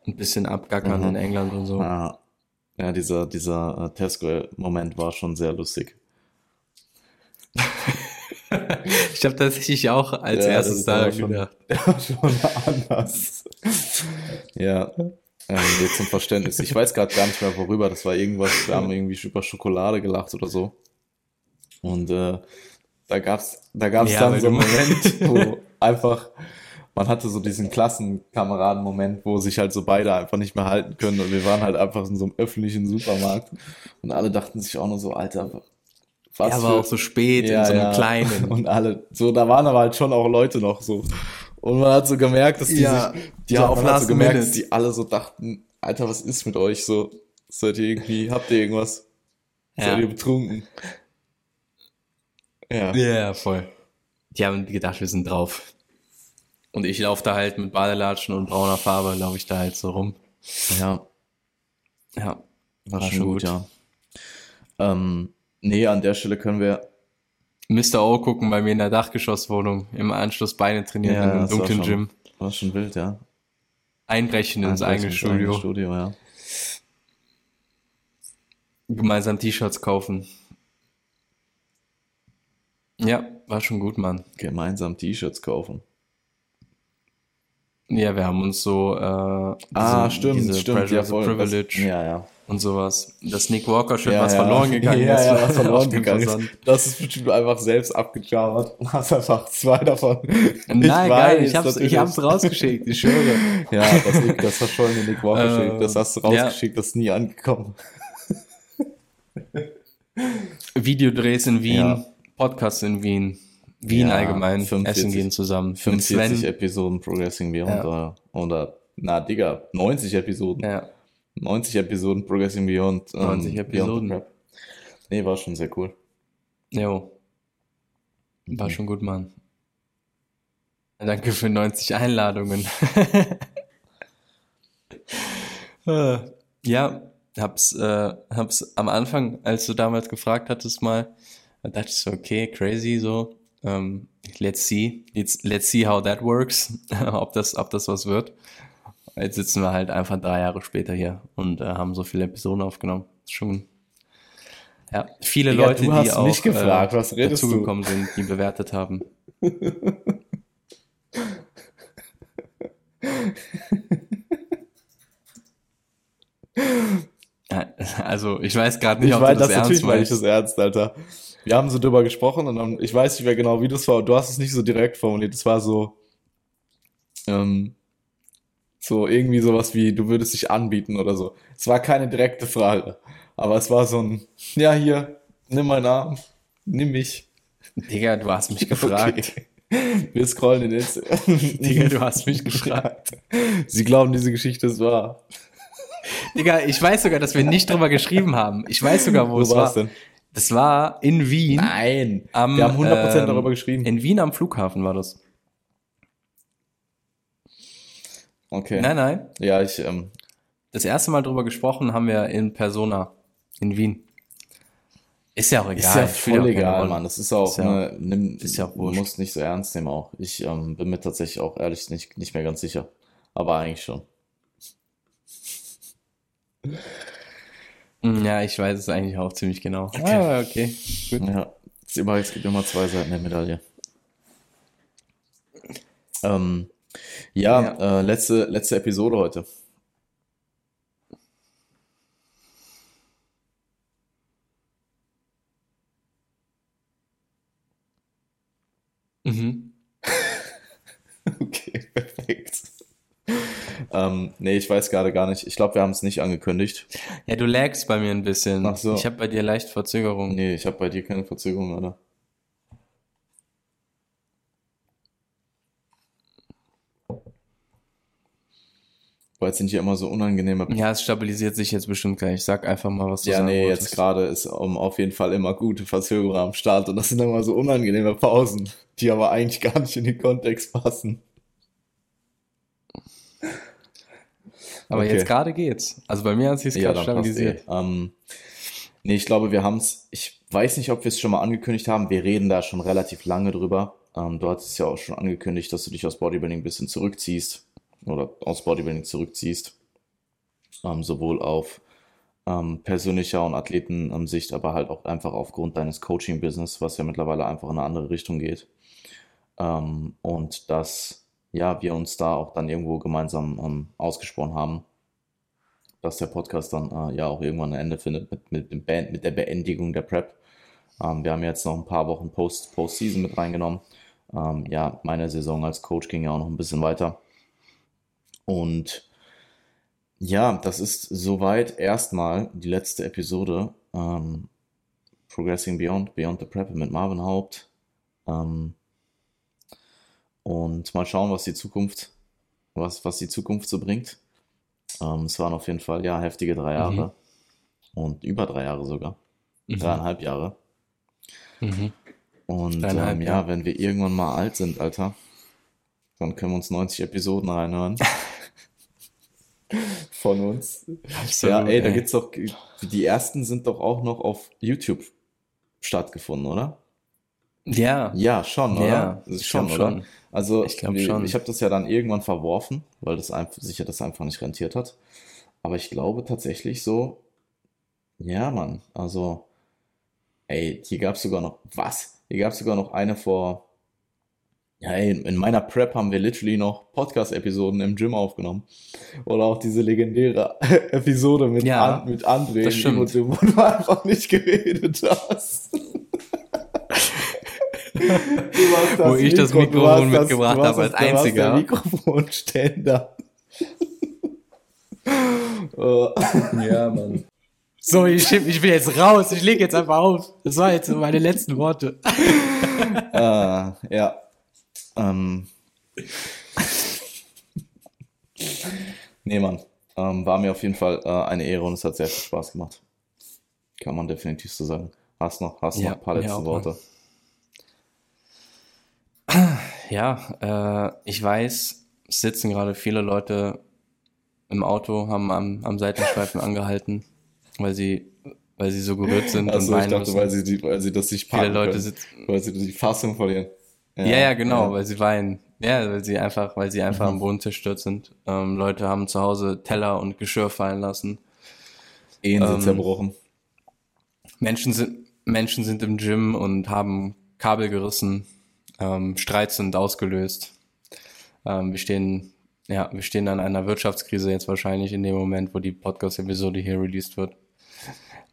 Ein bisschen abgackern mhm. in England und so. Ja, ja dieser, dieser äh, Tesco-Moment war schon sehr lustig. ich habe tatsächlich auch als ja, erstes da gedacht. Schon, schon anders. ja. Ähm, jetzt zum Verständnis. Ich weiß gerade gar nicht mehr, worüber. Das war irgendwas, wir haben irgendwie über Schokolade gelacht oder so. Und äh, da gab's, da gab's ja, dann so einen Moment, wo einfach, man hatte so diesen Klassenkameraden-Moment, wo sich halt so beide einfach nicht mehr halten können. Und wir waren halt einfach in so einem öffentlichen Supermarkt. Und alle dachten sich auch nur so, Alter, was ja, war auch so spät ja, in so einem ja. kleinen. Und alle, so, da waren aber halt schon auch Leute noch so. Und man hat so gemerkt, dass die ja, sich, die so haben halt so gemerkt, dass die alle so dachten, Alter, was ist mit euch so? Seid ihr irgendwie, habt ihr irgendwas? Ja. Seid ihr betrunken? Ja. Ja, voll. Die haben gedacht, wir sind drauf. Und ich laufe da halt mit Badelatschen und brauner Farbe, laufe ich da halt so rum. Ja. Ja. War, war schon gut, gut, ja. Ähm, Nee, an der Stelle können wir Mr. O gucken bei mir in der Dachgeschosswohnung, im Anschluss Beine trainieren ja, in einem dunklen war schon, Gym. War schon wild, ja. Einbrechen, ins eigene Studio. Studio ja. Gemeinsam T-Shirts kaufen. Ja, war schon gut, Mann. Gemeinsam T-Shirts kaufen. Ja, wir haben uns so äh, ah, diese, stimmt, diese stimmt, ja, voll, Privilege. ja, ja und sowas. Das Nick Walker Schild, ja, was ja. verloren gegangen ja, ist. Ja, was verloren gegangen ist. Das ist bestimmt einfach selbst abgechartert. Du hast einfach zwei davon. Nein, ich geil, weiß, ich hab's, ich hab's rausgeschickt, ich schwöre. Ja, das, Nick, das verschollene Nick Walker Schild, äh, das hast du rausgeschickt, das ist nie angekommen. Videodrehs in Wien, Podcasts in Wien. Wien allgemein, 45, Essen gehen zusammen. 45 Episoden Progressing Beyond oder, oder, na Digga, 90 Episoden. Ja. 90 Episoden Progressing Beyond. Ähm, 90 Episoden. Beyond nee, war schon sehr cool. Jo. War mhm. schon gut, Mann. Danke für 90 Einladungen. ja, hab's, äh, hab's am Anfang, als du damals gefragt hattest mal, da dachte ich so, okay, crazy, so, ähm, let's see, let's, let's see how that works, ob das, ob das was wird. Jetzt sitzen wir halt einfach drei Jahre später hier und äh, haben so viele Episoden aufgenommen. Schon ja, viele Digga, Leute, die auch mich gefragt, äh, was redest dazugekommen sind, die bewertet haben. also, ich weiß gerade nicht, ich ob weiß, du das, das ernst natürlich meine ich das ernst, Alter. Wir haben so drüber gesprochen und dann, ich weiß nicht mehr genau, wie das war. Du hast es nicht so direkt formuliert. Es war so, ähm, so irgendwie sowas wie, du würdest dich anbieten oder so. Es war keine direkte Frage, aber es war so ein, ja hier, nimm meinen Arm, nimm mich. Digga, du hast mich gefragt. Okay. Wir scrollen in Instagram. Digga, du hast mich gefragt. Sie glauben, diese Geschichte ist wahr. Digga, ich weiß sogar, dass wir nicht drüber geschrieben haben. Ich weiß sogar, wo, wo es war. Denn? Das war in Wien. Nein, am, wir haben 100% ähm, darüber geschrieben. In Wien am Flughafen war das. Okay. Nein, nein. Ja, ich. Ähm, das erste Mal drüber gesprochen haben wir in Persona in Wien. Ist ja auch egal. Ist ja voll egal, Mann. Das ist auch, ist ja, ne, nimm, ist ja muss nicht so ernst nehmen auch. Ich ähm, bin mir tatsächlich auch ehrlich nicht, nicht mehr ganz sicher. Aber eigentlich schon. Hm, ja, ich weiß es eigentlich auch ziemlich genau. Okay. Ah, okay. Gut. Ja, es gibt immer zwei Seiten der Medaille. Ähm, ja, ja. Äh, letzte, letzte Episode heute. Mhm. Ähm, nee, ich weiß gerade gar nicht. Ich glaube, wir haben es nicht angekündigt. Ja, du lagst bei mir ein bisschen. Ach so. Ich habe bei dir leicht Verzögerung. Nee, ich habe bei dir keine Verzögerung, oder? weil es sind ja immer so unangenehme. Ja, es stabilisiert sich jetzt bestimmt gleich. Ich sag einfach mal, was du ja, sagen nee, wolltest. jetzt gerade ist um, auf jeden Fall immer gute Verzögerung am Start und das sind immer so unangenehme Pausen, die aber eigentlich gar nicht in den Kontext passen. Aber okay. jetzt gerade geht's. Also bei mir hat sich ja, gerade stabilisiert. Eh. Ähm, nee, ich glaube, wir haben es. Ich weiß nicht, ob wir es schon mal angekündigt haben. Wir reden da schon relativ lange drüber. Ähm, du hattest ja auch schon angekündigt, dass du dich aus Bodybuilding ein bisschen zurückziehst oder aus Bodybuilding zurückziehst. Ähm, sowohl auf ähm, persönlicher und Athletensicht, aber halt auch einfach aufgrund deines Coaching-Business, was ja mittlerweile einfach in eine andere Richtung geht. Ähm, und dass ja, wir uns da auch dann irgendwo gemeinsam ähm, ausgesprochen haben, dass der Podcast dann äh, ja auch irgendwann ein Ende findet mit, mit, dem Band, mit der Beendigung der Prep. Ähm, wir haben jetzt noch ein paar Wochen Post, Postseason mit reingenommen. Ähm, ja, meine Saison als Coach ging ja auch noch ein bisschen weiter. Und ja, das ist soweit erstmal die letzte Episode ähm, Progressing Beyond, Beyond the Prep mit Marvin Haupt. Ähm, und mal schauen, was die Zukunft, was, was die Zukunft so bringt. Ähm, es waren auf jeden Fall ja heftige drei Jahre. Mhm. Und über drei Jahre sogar. Mhm. Dreieinhalb Jahre. Mhm. Und ähm, ja, wenn wir irgendwann mal alt sind, Alter, dann können wir uns 90 Episoden reinhören. Von uns. Absolut, ja, ey, da gibt's doch, die ersten sind doch auch noch auf YouTube stattgefunden, oder? Ja. Ja, schon, oder? Ja, ist schon, oder? Schon. Also ich, glaube schon. ich habe das ja dann irgendwann verworfen, weil das einfach, sicher das einfach nicht rentiert hat. Aber ich glaube tatsächlich so, ja, Mann, also, ey, hier gab es sogar noch, was? Hier gab es sogar noch eine vor, ja, ey, in meiner Prep haben wir literally noch Podcast-Episoden im Gym aufgenommen. Oder auch diese legendäre Episode mit, ja, An mit André, wo du einfach nicht geredet hast. Wo ich das Mikrofon mitgebracht habe als einziger. Mikrofonständer. oh. Ja, Mann. So, ich, ich bin jetzt raus. Ich lege jetzt einfach auf. Das waren jetzt meine letzten Worte. uh, ja. Ähm. nee, Mann. Ähm, war mir auf jeden Fall äh, eine Ehre und es hat sehr viel Spaß gemacht. Kann man definitiv so sagen. Hast noch, hast ja, noch ein paar letzte Worte. Mal. Ja, äh, ich weiß, es sitzen gerade viele Leute im Auto, haben am, am Seitenstreifen angehalten, weil sie, weil sie so gerührt sind Achso, und ich dachte, müssen. weil sie, die, weil sie das nicht Viele Leute können, sitzen, weil sie die Fassung verlieren. Ja, ja, ja genau, ja. weil sie weinen. Ja, weil sie einfach, weil sie einfach mhm. am Boden zerstört sind. Ähm, Leute haben zu Hause Teller und Geschirr fallen lassen. Ehen sind ähm, zerbrochen. Menschen sind, Menschen sind im Gym und haben Kabel gerissen ähm, Streits sind ausgelöst. Ähm, wir stehen, ja, wir stehen an einer Wirtschaftskrise jetzt wahrscheinlich in dem Moment, wo die Podcast-Episode hier released wird.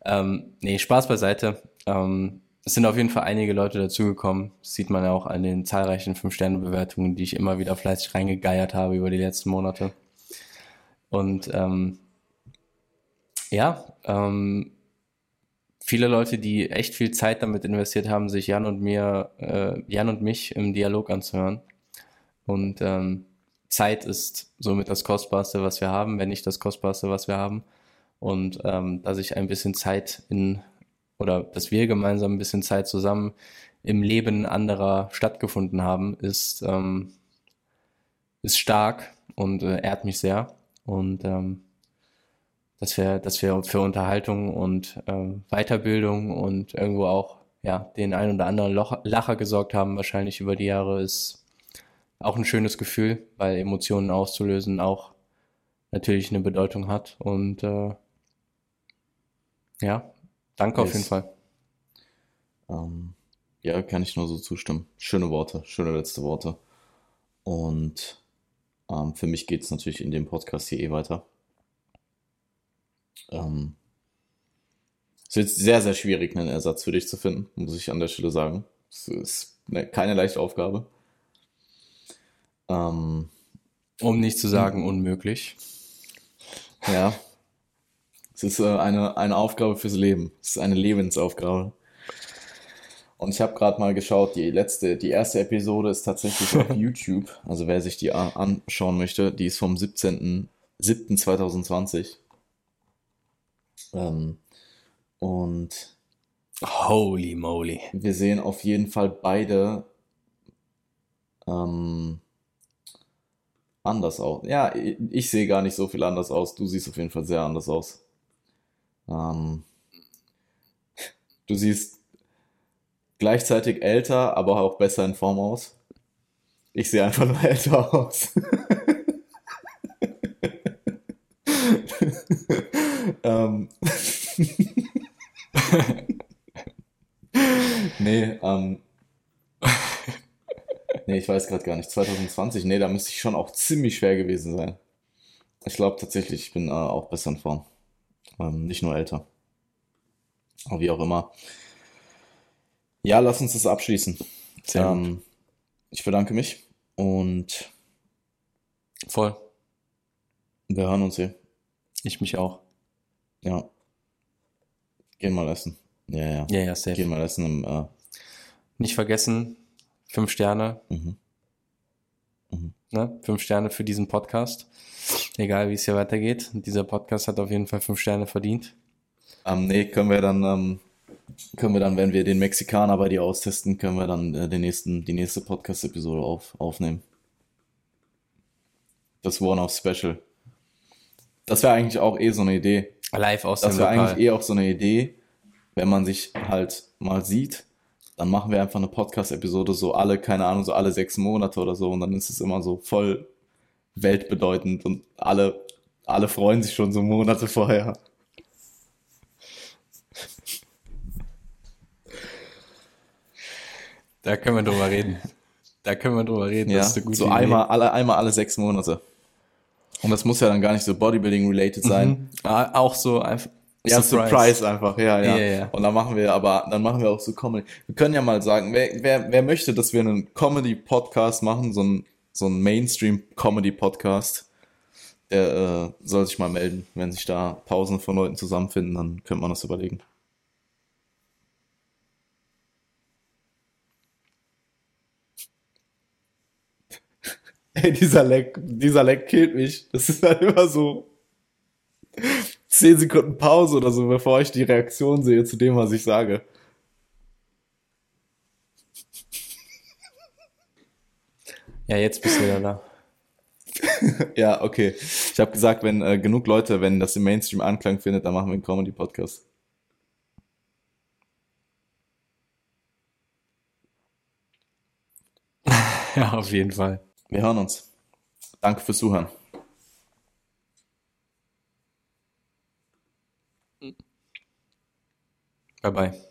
Ähm, nee, Spaß beiseite. Ähm, es sind auf jeden Fall einige Leute dazugekommen. Das sieht man ja auch an den zahlreichen 5-Sterne-Bewertungen, die ich immer wieder fleißig reingegeiert habe über die letzten Monate. Und ähm, ja, ähm, viele Leute, die echt viel Zeit damit investiert haben, sich Jan und mir, äh, Jan und mich im Dialog anzuhören. Und ähm, Zeit ist somit das Kostbarste, was wir haben, wenn nicht das Kostbarste, was wir haben. Und ähm, dass ich ein bisschen Zeit in, oder dass wir gemeinsam ein bisschen Zeit zusammen im Leben anderer stattgefunden haben, ist, ähm, ist stark und äh, ehrt mich sehr. Und ähm, dass wir, dass wir für Unterhaltung und äh, Weiterbildung und irgendwo auch ja den ein oder anderen Loch, Lacher gesorgt haben, wahrscheinlich über die Jahre, ist auch ein schönes Gefühl, weil Emotionen auszulösen auch natürlich eine Bedeutung hat. Und äh, ja, danke yes. auf jeden Fall. Ähm, ja, kann ich nur so zustimmen. Schöne Worte, schöne letzte Worte. Und ähm, für mich geht es natürlich in dem Podcast hier eh weiter. Ähm, es wird sehr, sehr schwierig, einen Ersatz für dich zu finden, muss ich an der Stelle sagen. Es ist eine, keine leichte Aufgabe. Ähm, um nicht zu sagen unmöglich. Ja. Es ist äh, eine, eine Aufgabe fürs Leben. Es ist eine Lebensaufgabe. Und ich habe gerade mal geschaut, die letzte, die erste Episode ist tatsächlich auf YouTube. Also wer sich die anschauen möchte, die ist vom 17. 7.2020. Ähm, und Holy moly. Wir sehen auf jeden Fall beide ähm, anders aus. Ja, ich, ich sehe gar nicht so viel anders aus. Du siehst auf jeden Fall sehr anders aus. Ähm, du siehst gleichzeitig älter, aber auch besser in Form aus. Ich sehe einfach nur älter aus. ähm. nee, ähm. nee, ich weiß gerade gar nicht. 2020, nee, da müsste ich schon auch ziemlich schwer gewesen sein. Ich glaube tatsächlich, ich bin äh, auch besser in Form. Ähm, nicht nur älter. Aber wie auch immer. Ja, lass uns das abschließen. Ähm, ich bedanke mich und voll. Wir hören uns hier. Ich mich auch. Ja. Gehen mal essen. Ja, ja. Ja, ja, safe. Gehen mal essen im, äh Nicht vergessen, fünf Sterne. Mhm. Mhm. Ne? Fünf Sterne für diesen Podcast. Egal, wie es hier weitergeht. Dieser Podcast hat auf jeden Fall fünf Sterne verdient. Ähm, nee, können wir dann, ähm, können wir dann, wenn wir den Mexikaner bei dir austesten, können wir dann äh, den nächsten, die nächste Podcast-Episode auf, aufnehmen. Das One-Off-Special. Das wäre eigentlich auch eh so eine Idee. Live aus Das wäre eigentlich eh auch so eine Idee, wenn man sich halt mal sieht, dann machen wir einfach eine Podcast-Episode so alle, keine Ahnung, so alle sechs Monate oder so und dann ist es immer so voll weltbedeutend und alle, alle freuen sich schon so Monate vorher. Da können wir drüber reden. Da können wir drüber reden. Ja, so einmal alle, einmal alle sechs Monate. Und das muss ja dann gar nicht so Bodybuilding-related sein. Mhm. Ah, auch so einfach. Ja, Surprise. Surprise einfach, ja, ja. Yeah, yeah. Und dann machen wir, aber dann machen wir auch so Comedy. Wir können ja mal sagen, wer, wer, wer möchte, dass wir einen Comedy-Podcast machen, so ein, so ein Mainstream-Comedy-Podcast, der äh, soll sich mal melden. Wenn sich da Pausen von Leuten zusammenfinden, dann könnte man das überlegen. Ey, dieser Leck, dieser Leck killt mich. Das ist halt immer so 10 Sekunden Pause oder so, bevor ich die Reaktion sehe zu dem, was ich sage. Ja, jetzt bist du wieder da. ja, okay. Ich habe gesagt, wenn äh, genug Leute, wenn das im Mainstream Anklang findet, dann machen wir einen Comedy-Podcast. ja, auf jeden Fall. Wir hören uns. Danke fürs Zuhören. Bye bye.